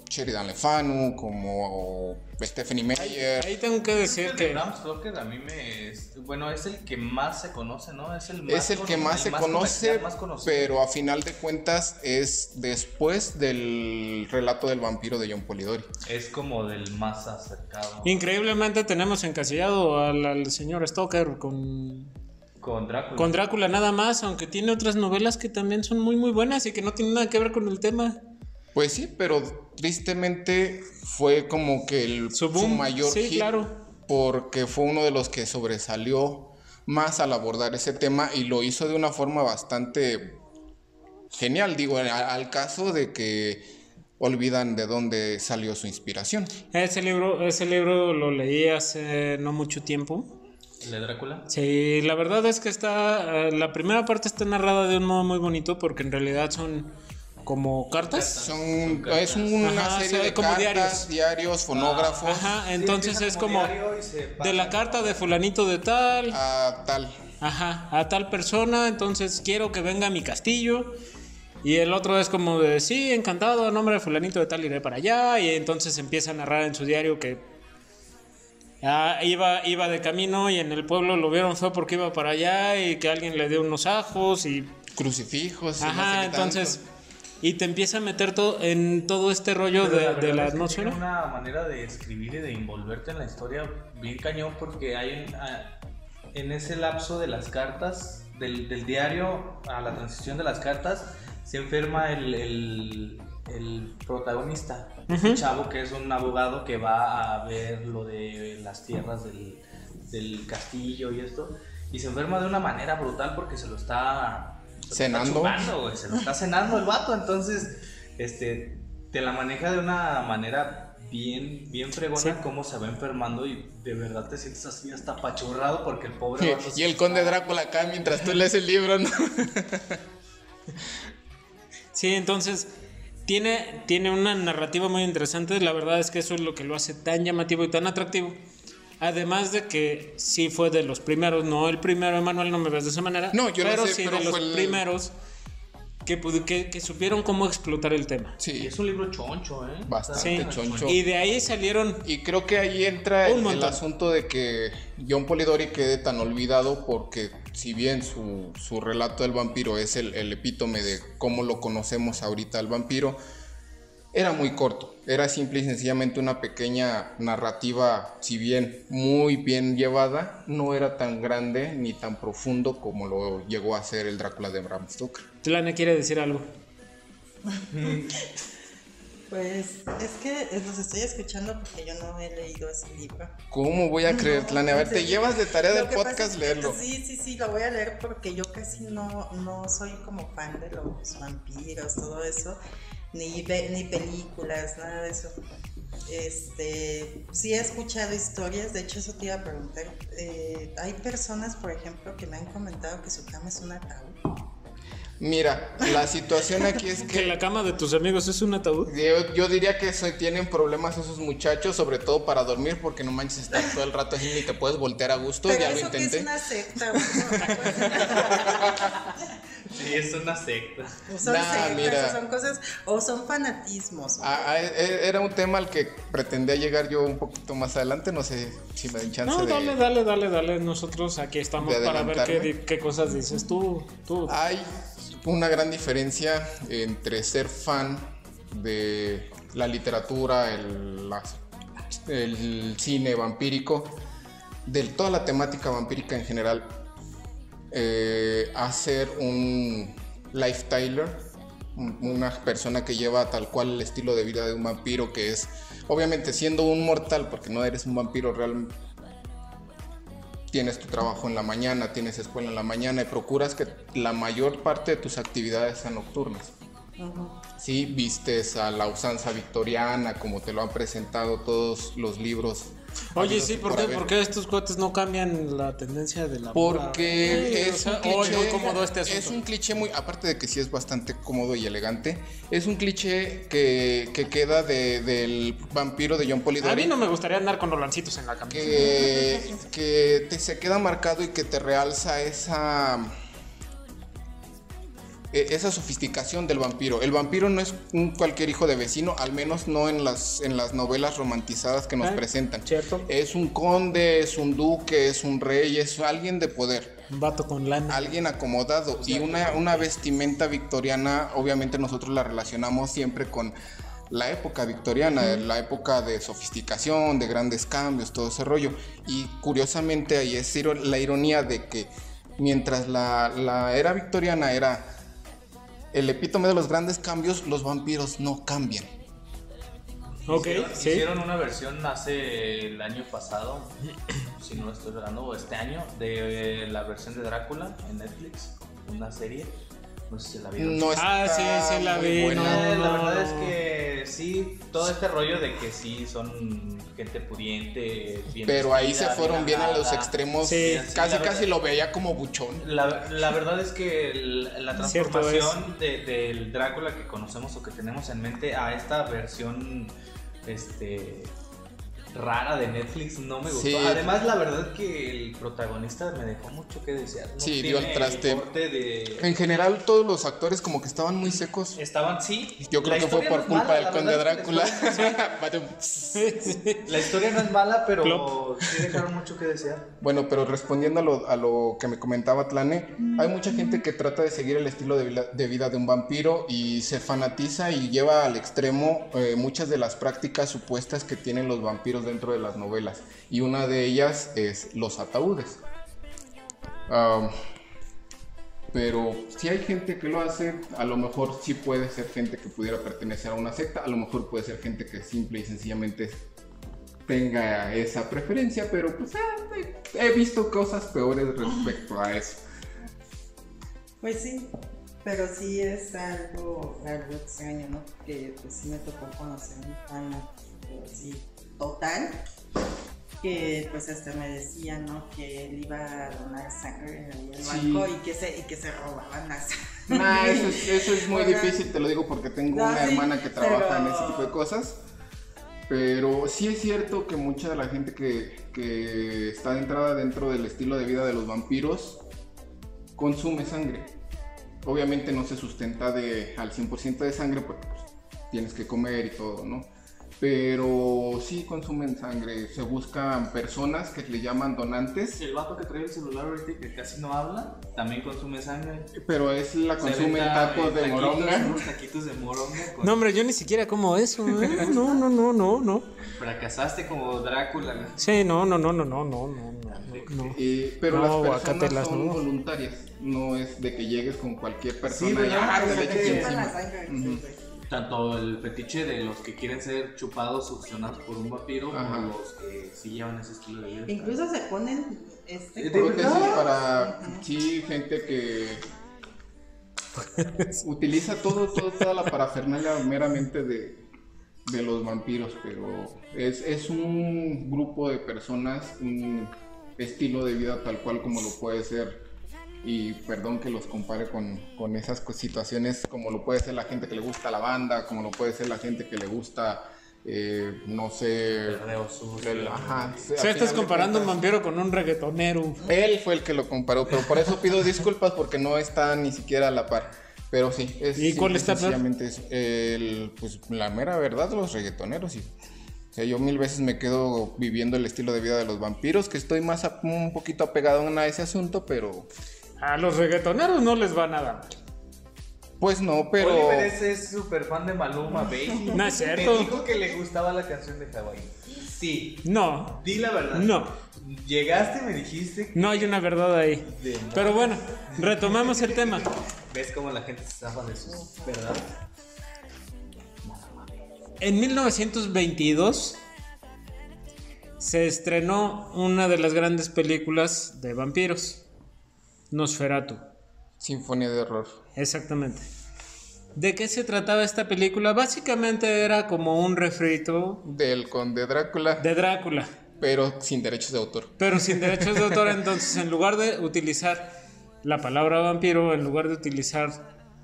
Sheridan Le Fanu, como Stephanie Meyer. Ahí tengo que decir que. Bram Stoker a mí me. es- Bueno, es el que más se conoce, ¿no? Es el, más Es el que más se conoce, más pero a final de cuentas es después del relato del vampiro de John Polidori. Es como del más acercado. Increíblemente tenemos encasillado al, al señor Stoker con, Con Drácula. con Drácula nada más, aunque tiene otras novelas que también son muy muy buenas y que no tienen nada que ver con el tema. Pues sí, pero tristemente fue como que el, Su su, boom, mayor sí, hit claro. porque fue uno de los que sobresalió más al abordar ese tema y lo hizo de una forma bastante genial, digo, a- al caso de que olvidan de dónde salió su inspiración. Ese libro, ese libro lo leí hace no mucho tiempo. ¿El de Drácula? Sí, la verdad es que está. eh, la primera parte está narrada de un modo muy bonito porque en realidad son como cartas. Son, es una Ajá, serie de como cartas, diarios. diarios, fonógrafos, Ajá, entonces es como de la carta de fulanito de tal, a tal. ajá, a tal persona, entonces quiero que venga a mi castillo. Y el otro es como de, sí, encantado, a nombre de fulanito de tal iré para allá. Y entonces empieza a narrar en su diario que ah, iba, iba de camino y en el pueblo lo vieron fue porque iba para allá y que alguien le dio unos ajos y crucifijos. y no sé Ajá, tanto. Y te empieza a meter todo en todo este rollo de, verdad de la es atmósfera. Tiene una manera de escribir y de envolverte en la historia bien cañón porque hay un- ah, en ese lapso de las cartas, del, del diario a la transición de las cartas, se enferma el, el- el protagonista, este chavo que es un abogado que va a ver lo de las tierras del, del castillo y esto, y se enferma de una manera brutal porque se lo está se lo está Cenando. chupando, güey, se lo está cenando el vato, entonces este te la maneja de una manera bien bien fregona Sí. cómo se va enfermando y de verdad te sientes así hasta apachurrado porque el pobre vato Y el conde Drácula acá mientras tú lees el libro, ¿no? Sí, entonces tiene, tiene una narrativa muy interesante. La verdad es que eso es lo que lo hace tan llamativo y tan atractivo. Además de que sí fue de los primeros, no el primero, Emanuel, no me ves de esa manera. No, yo lo pero sé, sí pero de los el- primeros que, que, que supieron cómo explotar el tema. Y Sí, es un libro choncho, ¿eh? Bastante Sí. choncho. Y de ahí salieron Y creo que ahí entra Un el, asunto de que John Polidori quede tan olvidado porque si bien su, su relato del vampiro es el, el epítome de cómo lo conocemos ahorita al vampiro, era muy corto. Era simple y sencillamente una pequeña narrativa, si bien muy bien llevada, no era tan grande ni tan profundo como lo llegó a ser el Drácula de Bram Stoker. Tlane quiere decir algo. Pues es que los estoy escuchando porque yo no he leído ese libro. ¿Cómo voy a creer, Tlane? A ver, te llevas de tarea del podcast es que- leerlo. Sí, sí, sí, lo voy a leer porque yo casi no, no soy como fan de los vampiros, todo eso, ni, ve- ni películas, nada de eso. Este, sí he escuchado historias, de hecho eso te iba a preguntar. eh, hay personas, por ejemplo, que me han comentado que su cama es un ataúd. Mira, la situación aquí es Que que la cama de tus amigos es un ataúd. yo, yo diría que eso- tienen problemas esos muchachos, sobre todo para dormir, porque no manches estar todo el rato así ni te puedes voltear a gusto. Pero ya lo eso que es intenté. una secta, Y es una secta. Son Nah, sectas, mira. o son cosas, o son fanatismos. Ah, ah, e- era un tema al que pretendía llegar yo un poquito más adelante. No sé si me den chance No, de. dale, dale, dale, dale. Nosotros aquí estamos para ver qué, cosas dices tú. tú. Hay una gran diferencia entre ser fan de la literatura, el cine vampírico, de toda la temática vampírica en general, eh, a ser un lifestyler, un- una persona que lleva tal cual el estilo de vida de un vampiro, que es, obviamente siendo un mortal, porque no eres un vampiro realmente tienes tu trabajo en la mañana, tienes escuela en la mañana y procuras que la mayor parte de tus actividades sean nocturnas. Sí, vistes a la usanza victoriana, como te lo han presentado todos los libros. Oye, sí, ¿por qué. ¿por qué estos cuates no cambian la tendencia de la moda? Porque Sí, es o sea, un hoy cliché. muy cómodo este asunto. es un cliché muy. Aparte de que sí es bastante cómodo y elegante, es un cliché que, que queda de- del vampiro de John A Polidori. mí no me gustaría andar con rolancitos en la camisa. que, que te se queda marcado y que te realza esa esa sofisticación del vampiro. El vampiro no es un cualquier hijo de vecino, al menos no en las en las novelas romantizadas que nos Ah, presentan. cierto. Es un conde, es un duque, es un rey, es alguien de poder Un vato con lana. alguien acomodado y una, una vestimenta victoriana, obviamente nosotros la relacionamos siempre con la época victoriana, la época de sofisticación, de grandes cambios, todo ese rollo. Y curiosamente ahí es la ironía de que mientras la, la era victoriana era el epítome de los grandes cambios, los vampiros no cambian. Ok, Hicieron, sí. hicieron una versión hace el año pasado, si no lo estoy hablando, o este año, de eh, la versión de Drácula en Netflix, una serie. No sé si la vieron. No Ah, sí, sí la vi, no. Eh, la verdad es que sí, todo este rollo de que sí son gente pudiente, bien Pero ahí se fueron bien a los extremos. Sí, casi casi verdad. lo veía como buchón. La, la verdad es que el- la transformación de- del Drácula que conocemos o que tenemos en mente a esta versión este rara de Netflix no me gustó. Sí. Además, la verdad que el protagonista me dejó mucho que desear. No Sí, dio al traste. corte de- En general todos los actores como que estaban muy secos. Estaban, sí. Yo creo La que fue por no culpa mala, del conde Drácula. La historia no es mala, pero Plop. sí dejaron mucho que desear. bueno, pero respondiendo a lo, a lo que me comentaba Tlane, hay mucha gente que trata de seguir el estilo de vida, de vida de un vampiro y se fanatiza y lleva al extremo eh, muchas de las prácticas supuestas que tienen los vampiros dentro de las novelas. Y una de ellas es los ataúdes. Pero si hay gente que lo hace, a lo mejor sí puede ser gente que pudiera pertenecer a una secta, a lo mejor puede ser gente que simple y sencillamente tenga esa preferencia, pero pues ah, he visto cosas peores respecto a eso. Pues sí, pero sí es algo, algo extraño, ¿no? Porque pues sí me tocó conocer un fan así total, que pues hasta me decía, ¿no? Que él iba a donar sangre en el Sí. banco y que se, y que se robaban la sangre. Nah, eso es, eso es muy O sea, difícil, te lo digo porque tengo no, una sí, hermana que trabaja pero- en ese tipo de cosas. Pero sí es cierto que mucha de la gente que, que está entrada dentro del estilo de vida de los vampiros consume sangre. Obviamente no se sustenta de, al 100% de sangre porque pues, tienes que comer y todo, ¿no? pero sí consumen sangre. Se buscan personas que le llaman donantes. El vato que trae el celular ahorita que casi no habla, también consume sangre. Pero es la consume en eh, tacos de moronga. Unos taquitos de moronga. Con... No, hombre, yo ni siquiera como eso. ¿eh? No, no, no, no, no. Fracasaste como Drácula. ¿no? Sí, no, no, no, no, no, no, no. no. Eh, pero no, las personas son no. voluntarias. No es de que llegues con cualquier persona. Sí, y, ah, te le sí. Tanto el fetiche de los que quieren ser chupados, succionados por un vampiro, Ajá. como los que sí llevan ese estilo de vida. Incluso se ponen este ¿De Prótesis verdad? para sí, gente que utiliza todo, todo, toda la parafernalia meramente de, de los vampiros, pero es, es un grupo de personas, un estilo de vida tal cual como lo puede ser. Y perdón que los compare con, con esas situaciones como lo puede ser la gente que le gusta la banda, como lo puede ser la gente que le gusta eh, no sé. Perreo sucio. el- ajá, sí, O sea, estás comparando un vampiro con un reggaetonero. Él fue el que lo comparó, pero por eso pido disculpas porque no está ni siquiera a la par. Pero sí, es ¿Y cuál está peor? sencillamente eso. El, pues la mera verdad, los reggaetoneros. Y, o sea, yo mil veces me quedo viviendo el estilo de vida de los vampiros, que estoy más a- un poquito apegado a ese asunto, pero A los reggaetoneros no les va nada mal. pues no, pero Oliver es- es súper fan de Maluma, baby. No es cierto. Me dijo que le gustaba la canción de Hawaii. Sí. No, Di la verdad. no, Llegaste y me dijiste que... no hay una verdad ahí. De- Pero bueno, retomamos el tema. ¿Ves cómo la gente se zafa de sus verdades? En 1922 se estrenó una de las grandes películas de vampiros, Nosferatu. Sinfonía de Horror. Exactamente. ¿De qué se trataba esta película? Básicamente era como un refrito Del Conde Drácula, de Drácula, pero sin derechos de autor. pero sin derechos de autor. Entonces, en lugar de utilizar la palabra vampiro, en lugar de utilizar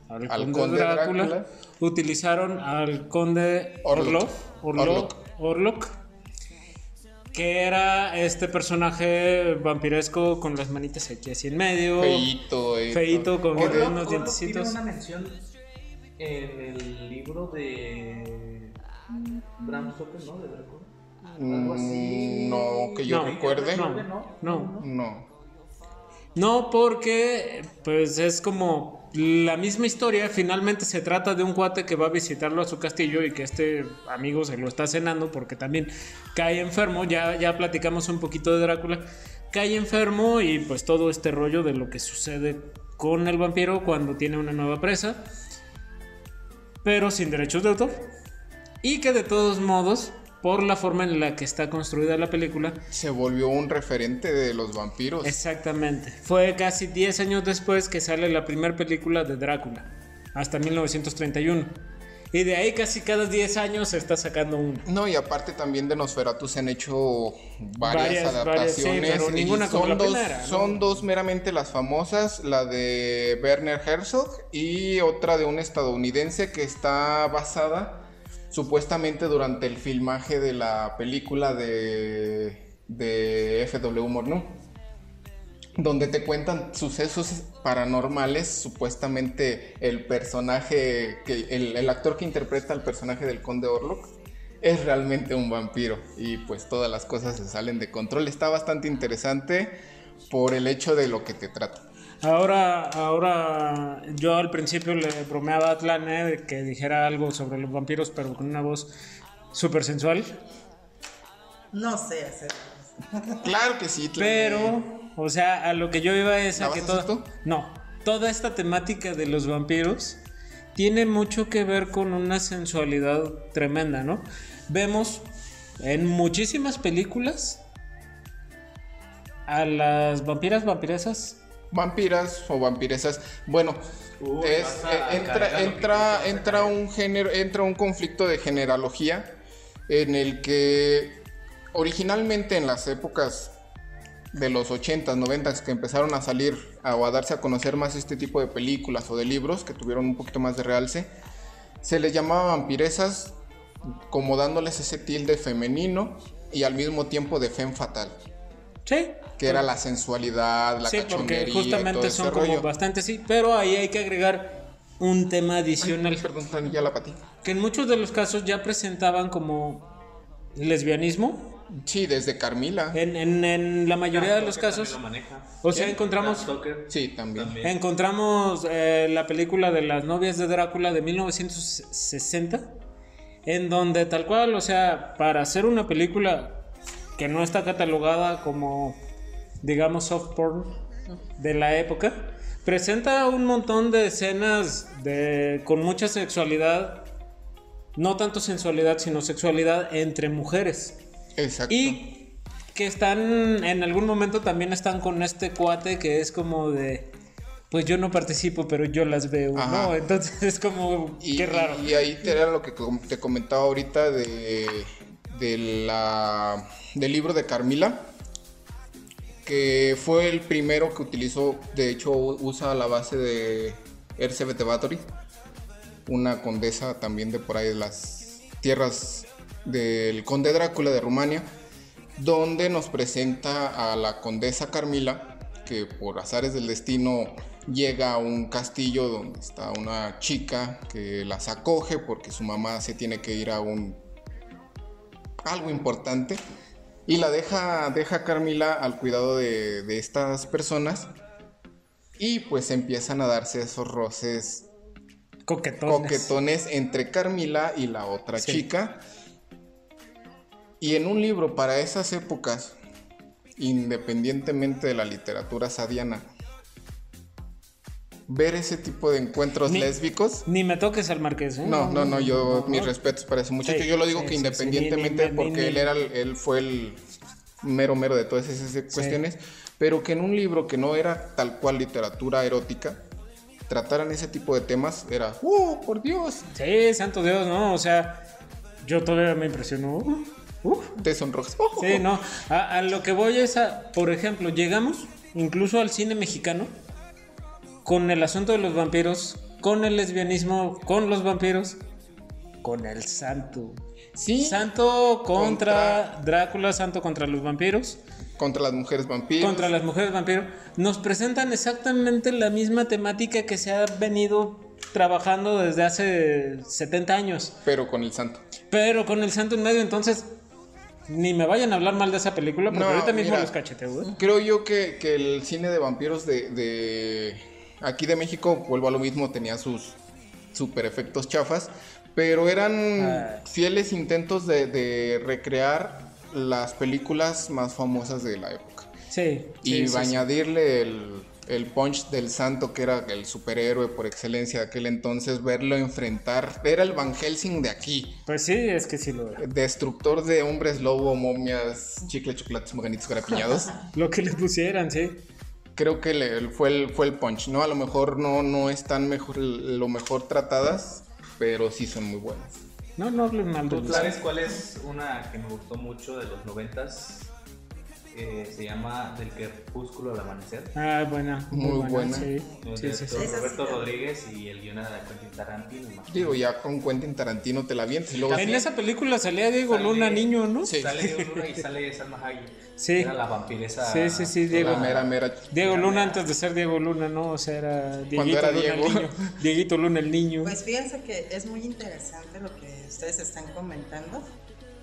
al, Al conde, conde Drácula, Drácula. utilizaron al conde Orlok. Orlok, Orlok, Orlok, que era este personaje vampiresco con las manitas aquí así en medio. Feíto. eh, Feíto, con unos dientecitos. Tiene una mención en el libro de Bram Stoker, ¿no? De Drácula. Algo así. Mm, No, que yo No, recuerde. no. No, No. No. No, porque pues es como la misma historia. Finalmente se trata de un cuate que va a visitarlo a su castillo y que este amigo se lo está cenando porque también cae enfermo. Ya, ya platicamos un poquito de Drácula. Cae enfermo y pues todo este rollo de lo que sucede con el vampiro cuando tiene una nueva presa. Pero sin derechos de autor. Y que de todos modos, por la forma en la que está construida la película, Se volvió un referente de los vampiros. Exactamente. Fue casi 10 años después que sale la primera película de Drácula, hasta 1931. Y de ahí casi cada 10 años se está sacando uno. No, y aparte también de Nosferatu se han hecho varias, Varias, varias, sí, adaptaciones. pero ninguna como son la dos, primera, ¿no? Son dos meramente las famosas, la de Werner Herzog y otra de un estadounidense que está basada supuestamente durante el filmaje de la película de, F.W. Morneau. Donde te cuentan sucesos paranormales, supuestamente el personaje, que el, el actor que interpreta al personaje del conde Orlok es realmente un vampiro y pues todas las cosas se salen de control. Está bastante interesante por el hecho de lo que te trata. Ahora, ahora yo al principio le bromeaba a Atlane de que dijera algo sobre los vampiros, pero con una voz súper sensual. No sé hacer. Claro que sí, Tlane. Pero, o sea, a lo que yo iba es ¿La a que a todo. No, toda esta temática de los vampiros tiene mucho que ver con una sensualidad tremenda, ¿no? Vemos en muchísimas películas a las vampiras vampiresas. Vampiras o vampiresas. Bueno, Uy, es- eh, entra, un género, entra un conflicto de generalogía en el que originalmente en las épocas de los 80s, 90s que empezaron a salir a- o a darse a conocer más este tipo de películas o de libros que tuvieron un poquito más de realce, se les llamaba vampiresas como dándoles ese tilde femenino y al mismo tiempo de femme fatal, Sí. Que era la sensualidad, la sí, cachondería porque y todo justamente ese son como rollo. bastante sí, pero ahí hay que agregar un tema adicional Perdón, Tani, ya la patí. que en muchos de los casos ya presentaban como lesbianismo. Sí, desde Carmila. En, en- en la mayoría de los casos, también lo maneja. o sea, encontramos Sí, también. también. Encontramos eh, la película de las novias de Drácula de 1960, en donde tal cual, o sea, para hacer una película que no está catalogada como, digamos, soft porn de la época, presenta un montón de escenas de, con mucha sexualidad, no tanto sensualidad, sino sexualidad entre mujeres. Exacto. Y que están, en algún momento también están con este cuate que es como de, pues yo no participo, pero yo las veo, Ajá. ¿no? Entonces es como, Y, qué raro. y ahí te era lo que te comentaba ahorita de, de la, del libro de Carmila, que fue el primero que utilizó, de hecho usa la base de Ercebet Bathory, una condesa también de por ahí de las tierras del conde Drácula de Rumania, donde nos presenta a la condesa Carmila, que por azares del destino llega a un castillo donde está una chica que las acoge porque su mamá se tiene que ir a un algo importante y la deja, deja Carmila al cuidado de, de estas personas y pues empiezan a darse esos roces Coquetones. coquetones entre Carmila y la otra Sí. chica. Y en un libro para esas épocas, independientemente de la literatura sadiana, ver ese tipo de encuentros Ni- lésbicos. Ni me toques al marqués, ¿eh? No, no, no, yo mis respetos para ese muchacho. Sí, yo lo digo sí, que sí, independientemente ni- porque ni- él era él fue el mero mero de todas esas cuestiones, pero que en un libro que no era tal cual literatura erótica trataran ese tipo de temas era, ¡oh, por Dios! Sí, santo Dios, ¿no? O sea, yo todavía me impresionó. Uf. Te sonrojas. ¡Oh! Sí, no. A, a lo que voy es a, por ejemplo, llegamos incluso al cine mexicano con el asunto de los vampiros, con el lesbianismo, con los vampiros, con el santo. Sí, Santo contra, Contra- Drácula, santo contra los vampiros, contra las mujeres vampiros. contra las mujeres vampiros. Nos presentan exactamente la misma temática que se ha venido trabajando desde hace 70 años. Pero con el santo. Pero con el santo en medio, entonces ni me vayan a hablar mal de esa película porque No, ahorita mismo mira. los cacheteo. ¿eh? Creo yo que, que el cine de vampiros de, de aquí de México, vuelvo a lo mismo, tenía sus super efectos chafas, pero eran Ah. fieles intentos de, de recrear las películas más famosas de la época. Sí. y sí, sí, sí. añadirle el, el punch del santo, que era el superhéroe por excelencia de aquel entonces, verlo enfrentar, era el Van Helsing de aquí. Pues sí, es que sí lo era. Destructor de hombres lobo, momias, chicle, chocolates, moganitos, garapiñados. Lo que le pusieran, sí. Creo que le- fue, el, fue el punch, ¿no? A lo mejor no, no están mejor, lo mejor tratadas, pero sí son muy buenas. No, no hablen mal de ¿Tú sabes cuál es una que me gustó mucho de los noventas? Eh, se llama Del crepúsculo al amanecer. Ah, buena. Muy buena. Sí, El sí, sí, sí. Roberto Rodríguez y el guionista de Quentin Tarantino. imagínate. Digo, ya con Quentin Tarantino te la vientes. En esa película salía Diego Sale- Luna, niño, ¿no? Sí. Sale Diego Luna y sale Salma Hayek. Sí. Era la vampiresa. Sí, sí, sí, Diego. la mera, mera. Diego Luna antes de ser Diego Luna, ¿no? O sea, era Dieguito era Luna Diego. el niño. Dieguito Luna el niño. Pues fíjense que es muy interesante lo que ustedes están comentando,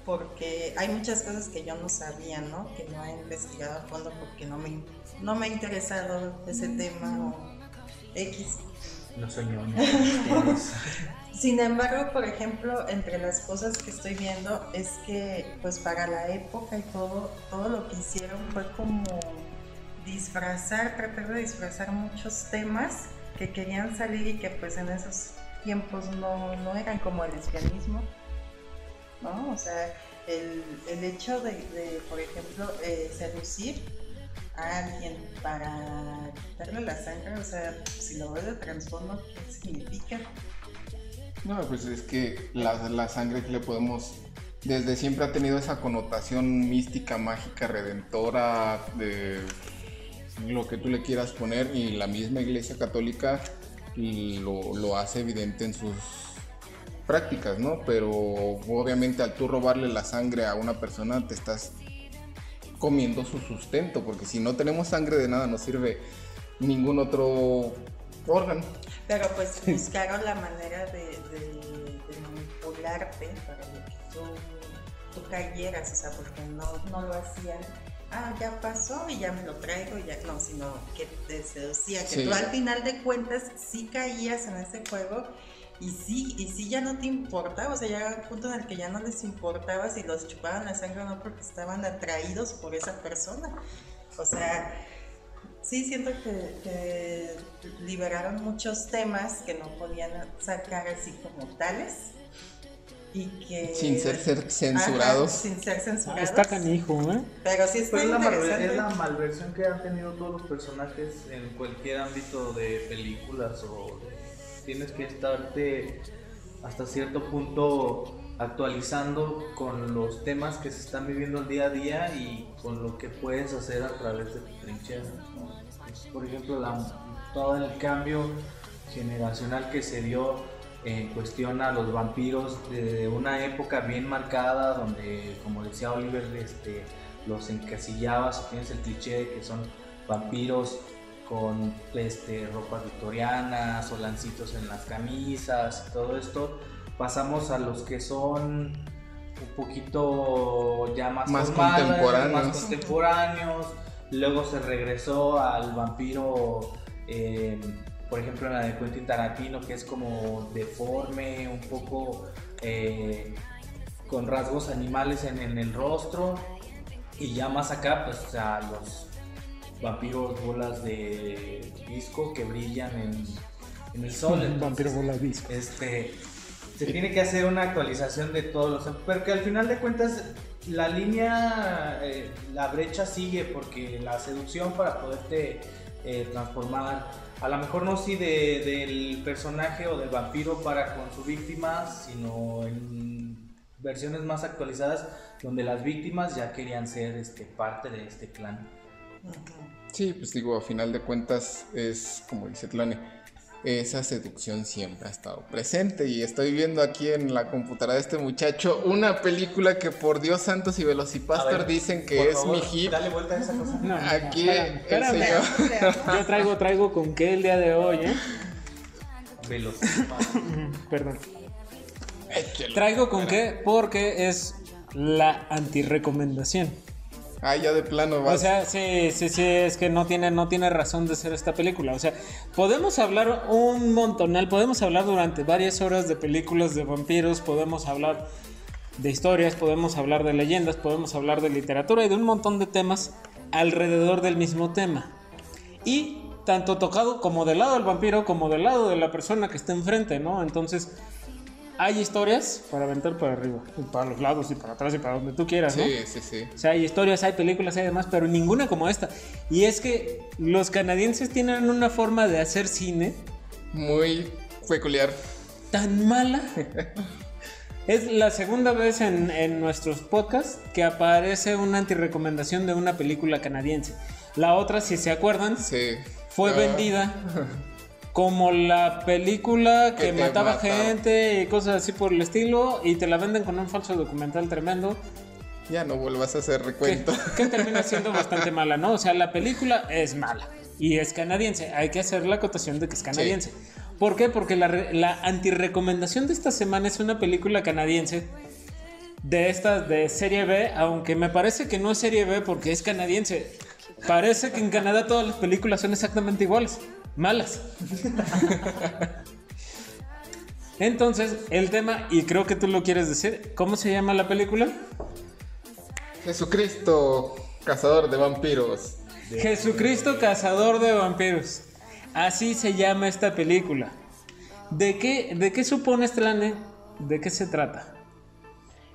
porque hay muchas cosas que yo no sabía, ¿no? Que no he investigado a fondo porque no me, no me ha interesado ese tema o X. No soy. Sin embargo, por ejemplo, entre las cosas que estoy viendo es que, pues para la época y todo, todo lo que hicieron fue como disfrazar, tratar de disfrazar muchos temas que querían salir y que pues en esos tiempos no, no eran como el lesbianismo, ¿no? O sea, el, el hecho de, de, por ejemplo, eh, seducir a alguien para quitarle la sangre, o sea, si lo ves de trasfondo, ¿qué significa? No, pues es que la, la sangre que le podemos. Desde siempre ha tenido esa connotación mística, mágica, redentora, de lo que tú le quieras poner, y la misma Iglesia Católica lo, lo hace evidente en sus prácticas, ¿no? Pero obviamente al tú robarle la sangre a una persona, te estás comiendo su sustento, porque si no tenemos sangre de nada nos sirve ningún otro órgano. Pero pues buscaron la manera de, de- de manipularte para que tú, tú cayeras, o sea, porque no, no lo hacían. Ah, ya pasó y ya me lo traigo, ya no, sino que te seducía, que Sí. tú al final de cuentas sí caías en ese juego y sí, y sí ya no te importaba, o sea, ya era un punto en el que ya no les importaba si los chupaban la sangre o no porque estaban atraídos por esa persona. O sea, sí siento que, que liberaron muchos temas que no podían sacar así como tales y que Sin ser, ser Ajá, censurados. sin ser censurados Está canijo, ¿eh? pero sí está Pero es la, malver- interesante es la malversión que han tenido todos los personajes en cualquier ámbito de películas o de- tienes que estarte hasta cierto punto actualizando con los temas que se están viviendo el día a día y con lo que puedes hacer a través de tu trinchera. por ejemplo, la- todo el cambio generacional que se dio eh, cuestiona a los vampiros de una época bien marcada, donde, como decía Oliver, este, los encasillaba, si tienes el cliché de que son vampiros con este, ropas victorianas o lancitos en las camisas, todo esto, pasamos a los que son un poquito ya más, Más formales, contemporáneos. más contemporáneos. Luego se regresó al vampiro, eh, por ejemplo, en la de Quentin Tarantino, que es como deforme, un poco eh, con rasgos animales en, en el rostro. Y ya más acá, pues, sea, los vampiros bolas de disco que brillan en, en el sol. Entonces, vampiro bola disco. este se tiene que hacer una actualización de todos los pero que al final de cuentas la línea eh, la brecha sigue porque la seducción para poderte eh, transformar a lo mejor no sí de- del personaje o del vampiro para con su víctima sino en versiones más actualizadas donde las víctimas ya querían ser este parte de este clan Sí, pues digo, a final de cuentas es como dice Tlane, esa seducción siempre ha estado presente y estoy viendo aquí en la computadora de este muchacho una película que por Dios santos y ver, dicen que es favor, mi hit. dale vuelta a esa cosa No, Aquí espérame, espérame. el señor- Yo traigo, traigo con qué el día de hoy, ¿eh? Velocipastor. Perdón. Échelo. Traigo con qué porque es la antirecomendación. Ah, ya de plano vas. O sea, sí, sí, sí, es que no tiene, no tiene razón de ser esta película. O sea, podemos hablar un montonal, podemos hablar durante varias horas de películas de vampiros, podemos hablar de historias, podemos hablar de leyendas, podemos hablar de literatura y de un montón de temas alrededor del mismo tema. Y tanto tocado como del lado del vampiro, como del lado de la persona que está enfrente, ¿no? Entonces, hay historias para aventar para arriba, y para los lados y para atrás y para donde tú quieras, ¿no? sí, sí, sí. O sea, hay historias, hay películas, hay demás, pero ninguna como esta. Y es que los canadienses tienen una forma de hacer cine Muy peculiar. tan mala. Es la segunda vez en, en nuestros podcasts que aparece una antirecomendación de una película canadiense. La otra, si se acuerdan, Sí. fue Ah, vendida como la película que, Que mataba gente y cosas así por el estilo y te la venden con un falso documental tremendo. Ya no vuelvas a hacer que, recuento. que termina siendo bastante mala, ¿no? O sea, la película es mala y es canadiense. Hay que hacer la acotación de que es canadiense. ¿Por qué? Porque la, la antirecomendación de esta semana es una película canadiense de estas de serie B, aunque me parece que no es serie B porque es canadiense. Parece que en Canadá todas las películas son exactamente iguales, malas. Entonces, el tema, y creo que tú lo quieres decir, ¿cómo se llama la película? Jesucristo, cazador de vampiros. Jesucristo cazador de vampiros. Así se llama esta película. ¿De qué, de qué supone Strane? ¿De qué se trata?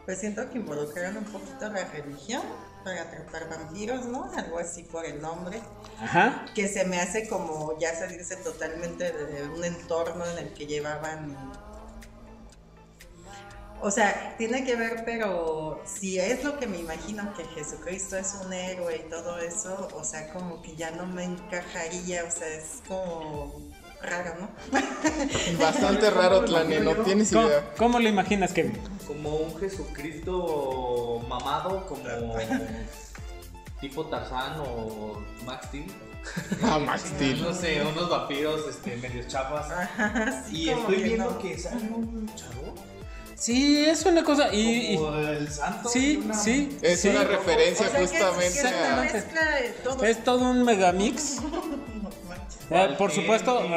Pues siento que involucraron un poquito la religión para atrapar vampiros, ¿no? Algo así por el nombre. Ajá. Que se me hace como ya salirse totalmente de un entorno en el que llevaban. O sea, tiene que ver, pero si es lo que me imagino que Jesucristo es un héroe y todo eso, o sea, como que ya no me encajaría, o sea, es como raro, ¿no? Bastante raro, Tlane, no tienes ¿Cómo, idea. cómo lo imaginas, Kevin? como un Jesucristo mamado, como tipo Tarzán o Max Steel. Ah, Max Steel. No sé, unos vampiros este, medio chapas. Y estoy que viendo no. que sale un chavo. Sí, es una cosa. Y, como el santo. sí, una- sí. Es sí. una referencia O sea, que es- justamente que es una a... mezcla de todo. Es todo un megamix. Eh, por supuesto. eh,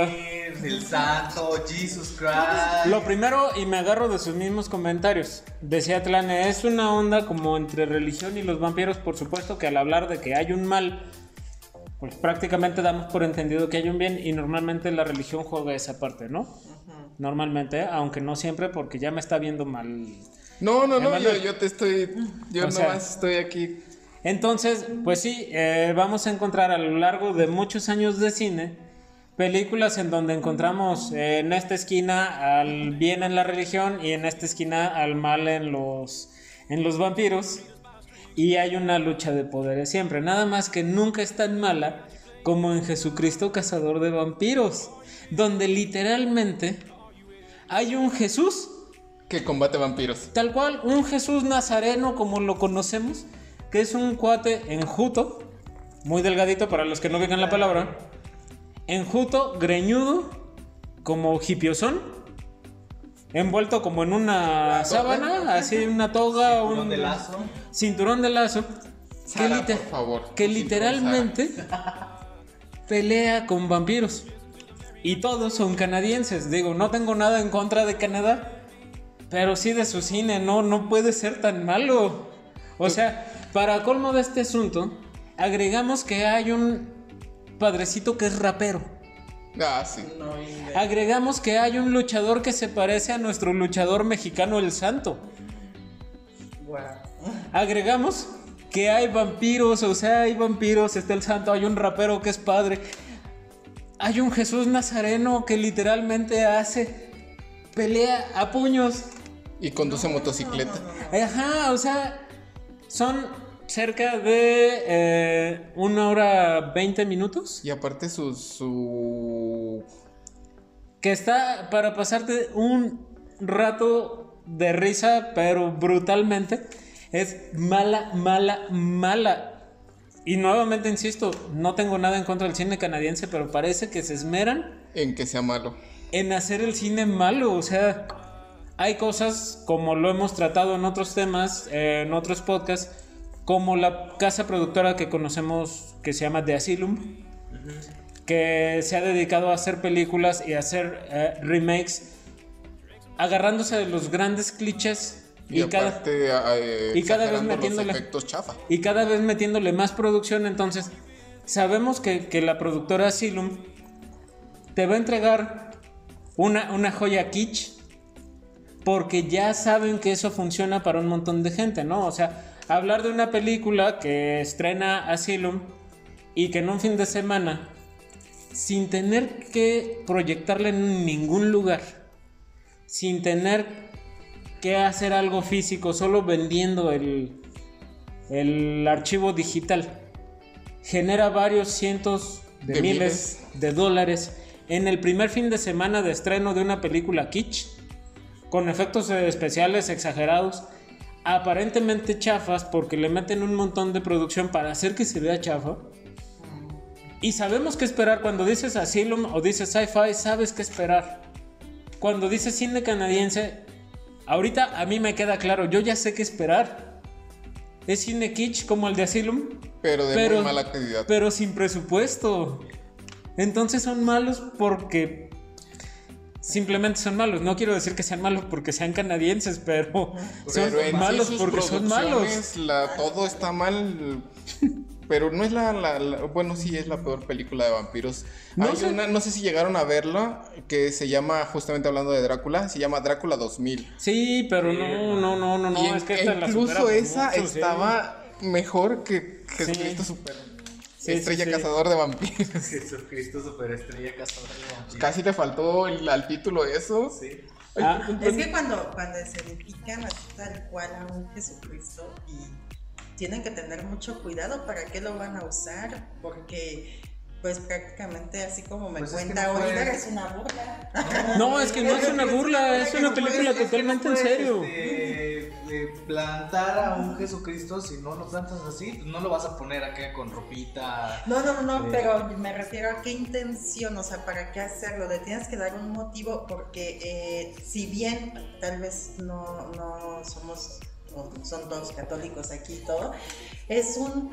Walter, El santo, Jesus Christ. Lo primero, y me agarro de sus mismos comentarios, decía Tlane, es una onda como entre religión y los vampiros, por supuesto que al hablar de que hay un mal, pues prácticamente damos por entendido que hay un bien y normalmente la religión juega esa parte, ¿no? Normalmente, aunque no siempre, porque ya me está viendo mal. No, no, no, yo, yo te estoy... Yo O sea- nomás estoy aquí. Entonces, pues sí, eh, vamos a encontrar a lo largo de muchos años de cine películas en donde encontramos eh, en esta esquina al bien en la religión y en esta esquina al mal en los, en los vampiros. Y hay una lucha de poderes siempre, nada más que nunca es tan mala como en Jesucristo Cazador de Vampiros, donde literalmente hay un Jesús, Que combate vampiros. tal cual, un Jesús nazareno como lo conocemos, que es un cuate enjuto, muy delgadito para los que no vean la palabra, enjuto, greñudo, como hipiosón, envuelto como en una sábana, así una toga, Cinturón un de lazo. cinturón de lazo, que, por favor, que literalmente pelea con vampiros. Y todos son canadienses. Digo, no tengo nada en contra de Canadá, pero sí de su cine, no, no puede ser tan malo. O sea, para colmo de este asunto, agregamos que hay un padrecito que es rapero. Ah, sí. Agregamos que hay un luchador que se parece a nuestro luchador mexicano El Santo. Agregamos que hay vampiros, o sea, hay vampiros, está el santo, hay un rapero que es padre. Hay un Jesús Nazareno que literalmente hace pelea a puños. Y conduce motocicleta. Ajá, o sea, son cerca de eh, una hora 20 minutos. Y aparte su, su... Que está para pasarte un rato de risa, pero brutalmente. Es mala, mala, mala. Y nuevamente insisto, no tengo nada en contra del cine canadiense, pero parece que se esmeran en que sea malo. en hacer el cine malo. O sea, hay cosas como lo hemos tratado en otros temas, eh, en otros podcasts, como la casa productora que conocemos que se llama The Asylum, que se ha dedicado a hacer películas y a hacer eh, remakes, agarrándose de los grandes clichés Y, y, cada, eh, y cada vez metiéndole- chafa. y cada vez metiéndole más producción. Entonces, sabemos que, que la productora Asylum te va a entregar una, una joya kitsch porque ya saben que eso funciona para un montón de gente, ¿no? O sea, hablar de una película que estrena Asylum y que en un fin de semana, sin tener que proyectarla en ningún lugar, sin tener que hacer algo físico, solo vendiendo el, el archivo digital, genera varios cientos de, De miles de dólares en el primer fin de semana de estreno de una película kitsch, con efectos especiales exagerados, aparentemente chafas porque le meten un montón de producción para hacer que se vea chafa. Y sabemos qué esperar cuando dices Asylum o dices sci-fi, sabes qué esperar. Cuando dices cine canadiense, ahorita a mí me queda claro, yo ya sé qué esperar. Es cine kitsch como el de Asylum, Pero de pero, muy mala calidad. pero sin presupuesto. Entonces son malos porque simplemente son malos. No quiero decir que sean malos porque sean canadienses, pero son Pero malos porque son malos. la- todo está mal. Pero no es la, la- la- Bueno, sí, es la peor película de vampiros. No Hay sé. una, no sé si llegaron a verla, que se llama, justamente hablando de Drácula, se llama Drácula 2000. Sí, pero no, no, no, no, no, es que esta la incluso por esa mucho, sí. estaba mejor que Jesucristo. Super. Sí, Estrella sí, sí. Cazador de Vampiros. Jesucristo superestrella cazador de vampiros. Casi le faltó el- al título eso. Sí. Ah, Es que cuando, cuando se dedican así tal cual a un Jesucristo y tienen que tener mucho cuidado para qué lo van a usar, porque pues prácticamente así como me Pues es que cuenta no Oliver puedes- es una burla. No, es que no es una burla, es una película totalmente en serio. Este, eh, plantar a un Jesucristo, si no lo plantas así, pues no lo vas a poner acá con ropita. No, no, no, Sí. pero me refiero a qué intención, o sea, para qué hacerlo. Le tienes que dar un motivo porque eh, si bien tal vez no, no somos, no son todos católicos aquí y todo, es un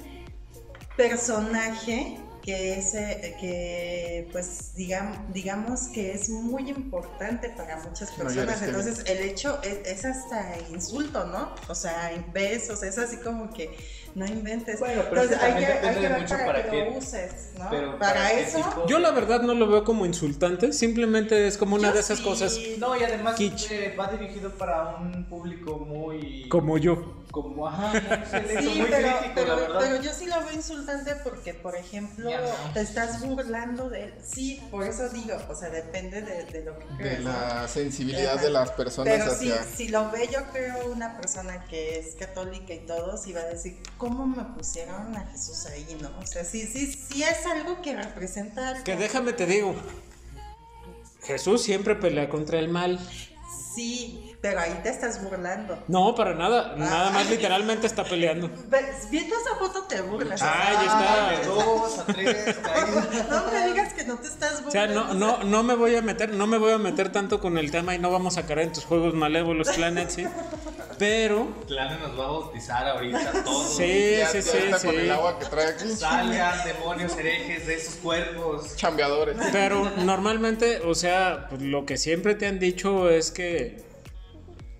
personaje que es, eh, que pues digam- digamos que es muy importante para muchas personas. Entonces el hecho es, es hasta insulto, ¿no? O sea, en besos, es así como que no inventes. Bueno, pero Entonces es que hay que, hay que depende ver mucho para, para que qué- lo uses, ¿no? Pero para, ¿para qué eso. tipo? Yo la verdad no lo veo como insultante, simplemente es como una yo de esas sí. cosas No, y además eh, va dirigido para un público muy. como yo. Como, ajá, selecto, Sí, muy pero, crítico, pero, la verdad. pero yo sí lo veo insultante porque, por ejemplo, no. te estás burlando de él. Sí, por eso digo, o sea, depende de, de lo que De la sensibilidad Ajá. de las personas Pero si, hacia. si lo ve, yo creo, una persona que es católica y todo, sí va a decir, ¿cómo me pusieron a Jesús ahí, no? O sea, sí, sí, sí es algo que representa algo. Que déjame te digo, Jesús siempre pelea contra el mal. Sí, pero ahí te estás burlando. No, para nada. Nada más literalmente está peleando. Ves, Viendo esa foto te burlas. Ah, ahí Ah, de está. dos a tres caídas. No me digas que no te estás O sea, burlando. no, no, no me voy a meter, no me voy a meter tanto con el tema y no vamos a caer en tus juegos malévolos, Planet, sí. Pero, Clane nos va a bautizar ahorita todos. sí, Ya- sí, ya sí, está sí. con el agua que trae aquí. Salgan demonios herejes de esos cuerpos. Chambeadores. Pero normalmente, o sea, pues, lo que siempre te han dicho es que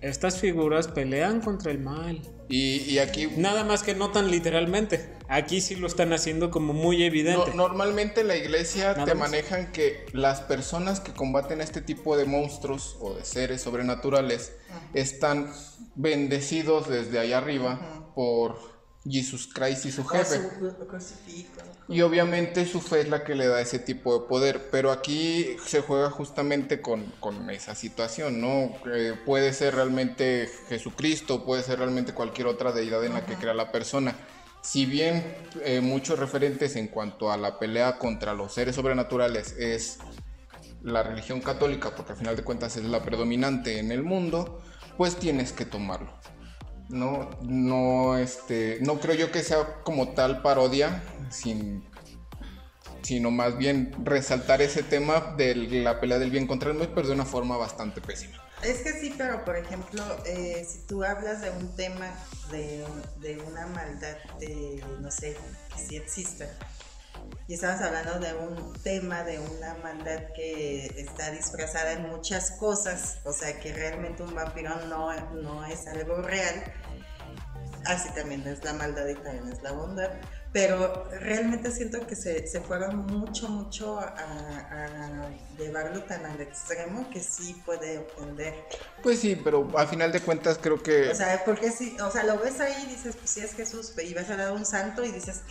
estas figuras pelean contra el mal. Y, y aquí Nada más que no tan literalmente. Aquí sí lo están haciendo como muy No- evidente. normalmente en la iglesia Nada te más. manejan que las personas que combaten este tipo de monstruos o de seres sobrenaturales están bendecidos desde allá arriba por Jesus Christ y su jefe. Y obviamente su fe es la que le da ese tipo de poder, pero aquí se juega justamente con, con esa situación, ¿no? Eh, puede ser realmente Jesucristo, puede ser realmente cualquier otra deidad en la que crea la persona. Si bien eh, muchos referentes en cuanto a la pelea contra los seres sobrenaturales es la religión católica, porque al final de cuentas es la predominante en el mundo, pues tienes que tomarlo. No, no, este, no creo yo que sea como tal parodia, sin, sino más bien resaltar ese tema de la pelea del bien contra el mal, pero de una forma bastante pésima. Es que sí, pero por ejemplo, eh, si tú hablas de un tema de, de una maldad, de, no sé, que sí exista, y estamos hablando de un tema de una maldad que está disfrazada en muchas cosas, o sea que realmente un vampiro no, no es algo real, así también es la maldad y también es la bondad, pero realmente siento que se, se fueron mucho, mucho a, a llevarlo tan al extremo que sí puede ofender. Pues sí, pero al final de cuentas creo que... O sea, porque si, o sea, lo ves ahí y dices, pues sí es Jesús, y vas a dar un santo y dices,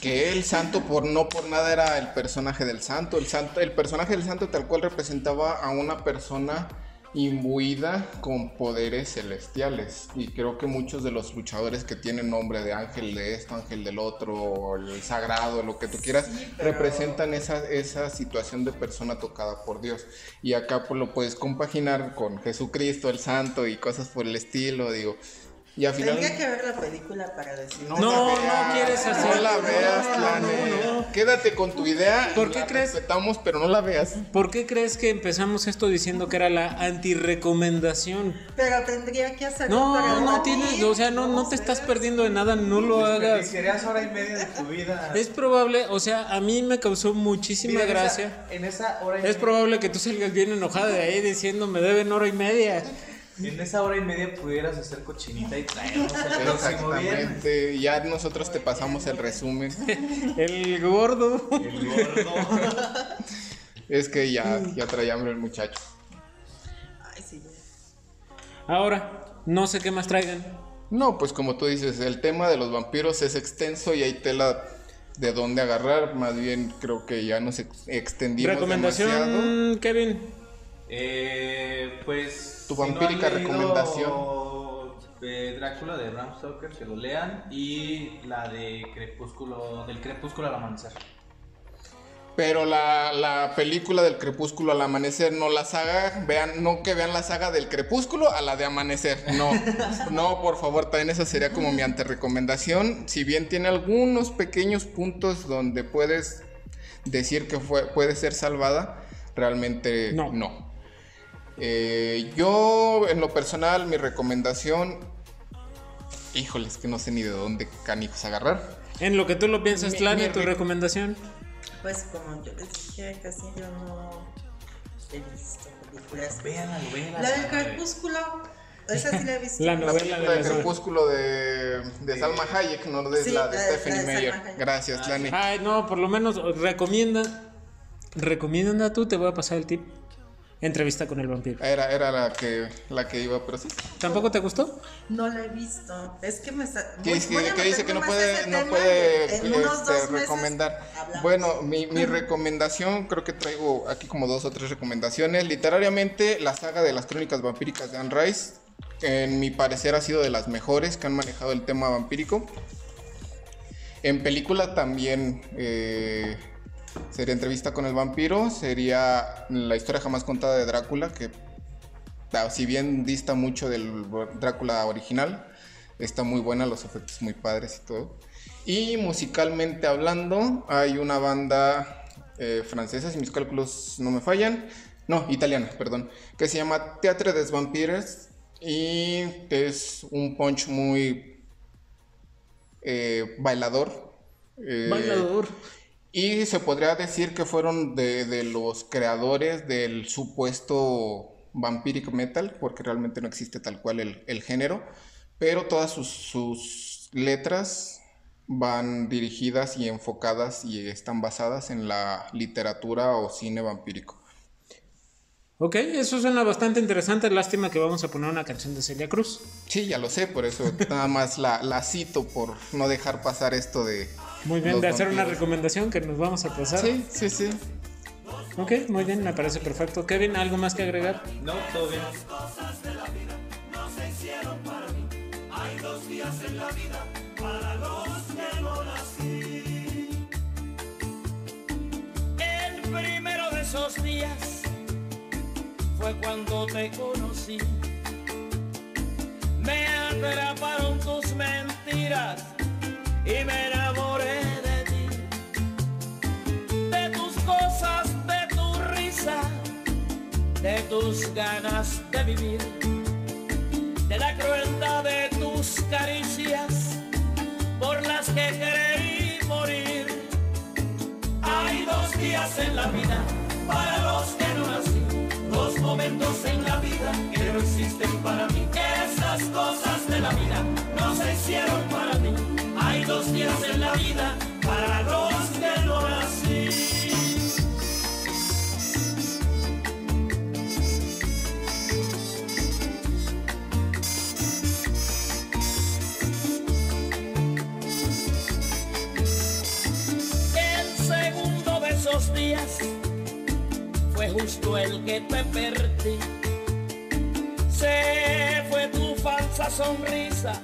que el santo por no por nada era el personaje del santo. El santo, el personaje del santo tal cual representaba a una persona imbuida con poderes celestiales. Y creo que muchos de los luchadores que tienen nombre de ángel de esto, ángel del otro, el sagrado, lo que tú quieras, Sí, pero- representan esa, esa situación de persona tocada por Dios. Y acá pues lo puedes compaginar con Jesucristo, el santo y cosas por el estilo, digo. Y al final... tendría que ver la película para decir. No, la no veas, quieres hacer- No la veas, No, no, no, no. Quédate con tu idea. ¿Por qué la crees? Respetamos, pero no la veas. ¿Por qué crees que empezamos esto diciendo que era la antirecomendación? Pero tendría que hacerlo No, para no tienes, o sea, no, no te estás perdiendo de nada, no lo hagas. Serías hora y media de tu vida. Es probable, o sea, a mí me causó muchísima Mira, en esa- gracia. En esa hora y Es media- probable que tú salgas bien enojada de ahí diciendo me deben hora y media. En esa hora y media pudieras hacer cochinita y traernos el próximo viernes. Exactamente. Ya nosotros te pasamos el resumen. El gordo. El gordo. Es que ya, ya traía hambre el muchacho. Ay, sí. Ahora, no sé qué más traigan. No, pues como tú dices, el tema de los vampiros es extenso y hay tela de dónde agarrar. Más bien creo que ya nos ex- extendimos Recomendación, demasiado. Kevin. Eh, pues. Tu si no han vampírica recomendación. Drácula de Bram Stoker, que lo lean. Y la de Crepúsculo. Del Crepúsculo al amanecer. Pero la, la película del crepúsculo al amanecer, no la saga, vean, no que vean la saga del crepúsculo a la de amanecer. No, no, por favor, también esa sería como mi anterecomendación. Si bien tiene algunos pequeños puntos donde puedes decir que fue, puede ser salvada, realmente No. no. Eh, yo, en lo personal, mi recomendación, híjoles, que no sé ni de dónde canijos agarrar. En lo que tú lo piensas, mi tu rec- recomendación. Pues como yo les dije, casi yo no he visto películas. Véanla, véanla. La del crepúsculo, esa sí la he visto. La La novela película de de la Crepúsculo de, de Salma Hayek, no de Sí, la de la Stephanie la Meyer. Gracias, Lani. Ay, no, por lo menos recomienda. Recomienda tú, te voy a pasar el tip. Entrevista con el vampiro. Era, era la que la que iba, pero sí. ¿Tampoco te gustó? No la he visto. Es que me voy- dice, voy que, dice que no puede, no puede en unos este, recomendar. hablamos. Bueno, mi, mi recomendación, creo que traigo aquí como dos o tres recomendaciones. Literariamente, la saga de las crónicas vampíricas de Anne Rice, en mi parecer, ha sido de las mejores que han manejado el tema vampírico. En película también, eh, sería Entrevista con el vampiro, sería la historia jamás contada de Drácula, que ah, si bien dista mucho del Drácula original, está muy buena, los efectos muy padres y todo. Y musicalmente hablando, hay una banda eh, francesa, si mis cálculos no me fallan, no, italiana, perdón, que se llama Teatre des Vampires y es un punch muy eh, bailador. eh, Bailador. Y se podría decir que fueron de, los creadores del supuesto vampiric metal, porque realmente no existe tal cual el, género, pero todas sus letras van dirigidas y enfocadas y están basadas en la literatura o cine vampírico. Ok, eso suena bastante interesante. Lástima que vamos a poner una canción de Celia Cruz. Sí, ya lo sé, por eso nada más la, la cito por no dejar pasar esto de... Muy bien, los de hacer una recomendación que nos vamos a pasar. Sí, sí, sí. Ok, muy bien, me parece perfecto. Kevin, ¿algo más que agregar? No, todo bien. El primero de esos días fue cuando te conocí. Me atraparon tus mentiras y me enamoré de ti. De tus cosas, de tu risa, de tus ganas de vivir, de la crueldad de tus caricias por las que creí morir. Hay dos días en la vida para los que no nací, dos momentos en la vida que no existen para mí. Esas cosas de la vida no se hicieron para mí. Hay dos días en la vida para los que no nací. Días fue justo el que te perdí. Se fue tu falsa sonrisa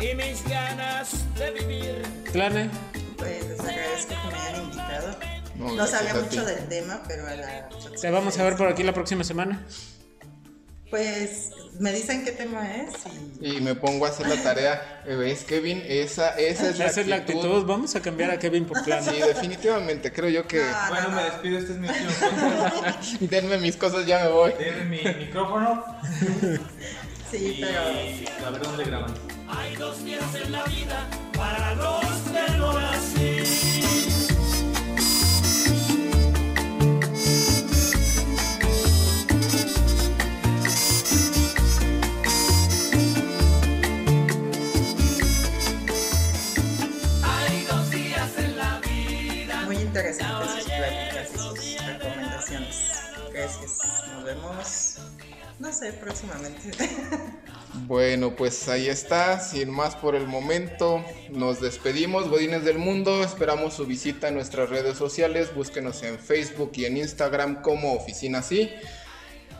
y mis ganas de vivir. Clane, Pues les agradezco que me hayan invitado. No, sabía mucho del tema, pero a la te vamos a ver por aquí la próxima semana. Pues me dicen qué tema es y Y me pongo a hacer la tarea. ¿Ves, Kevin? Esa, esa es la Esa es la actitud. Vamos a cambiar a Kevin por Clane. Sí, definitivamente. Creo yo que. No, Bueno, no, me no. despido. Este es mi último. Denme mis cosas, ya me voy. Denme mi micrófono Sí, y pero a ver dónde graban. Hay dos días en la vida para los que no. Interesantes sus pláticas y sus recomendaciones. Gracias. Nos vemos, no sé, próximamente. Bueno, pues ahí está. Sin más por el momento, nos despedimos, Godines del Mundo. Esperamos su visita en nuestras redes sociales. Búsquenos en Facebook y en Instagram como Oficina Sí.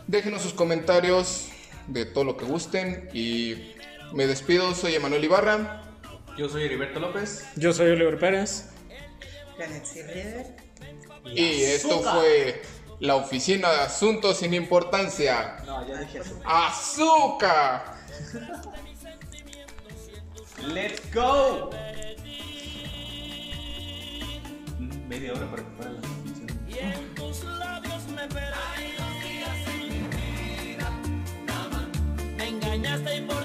Déjenos sus comentarios de todo lo que gusten. Y me despido, soy Emanuel Ibarra. Yo soy Heriberto López. Yo soy Oliver Pérez. Sirrier. Y esto fue la Oficina de Asuntos sin Importancia. No, ya dije eso. ¡Azúcar! ¡Let's go! Media hora para fuera la transmisión. Y en tus labios me perdí. Me engañaste y por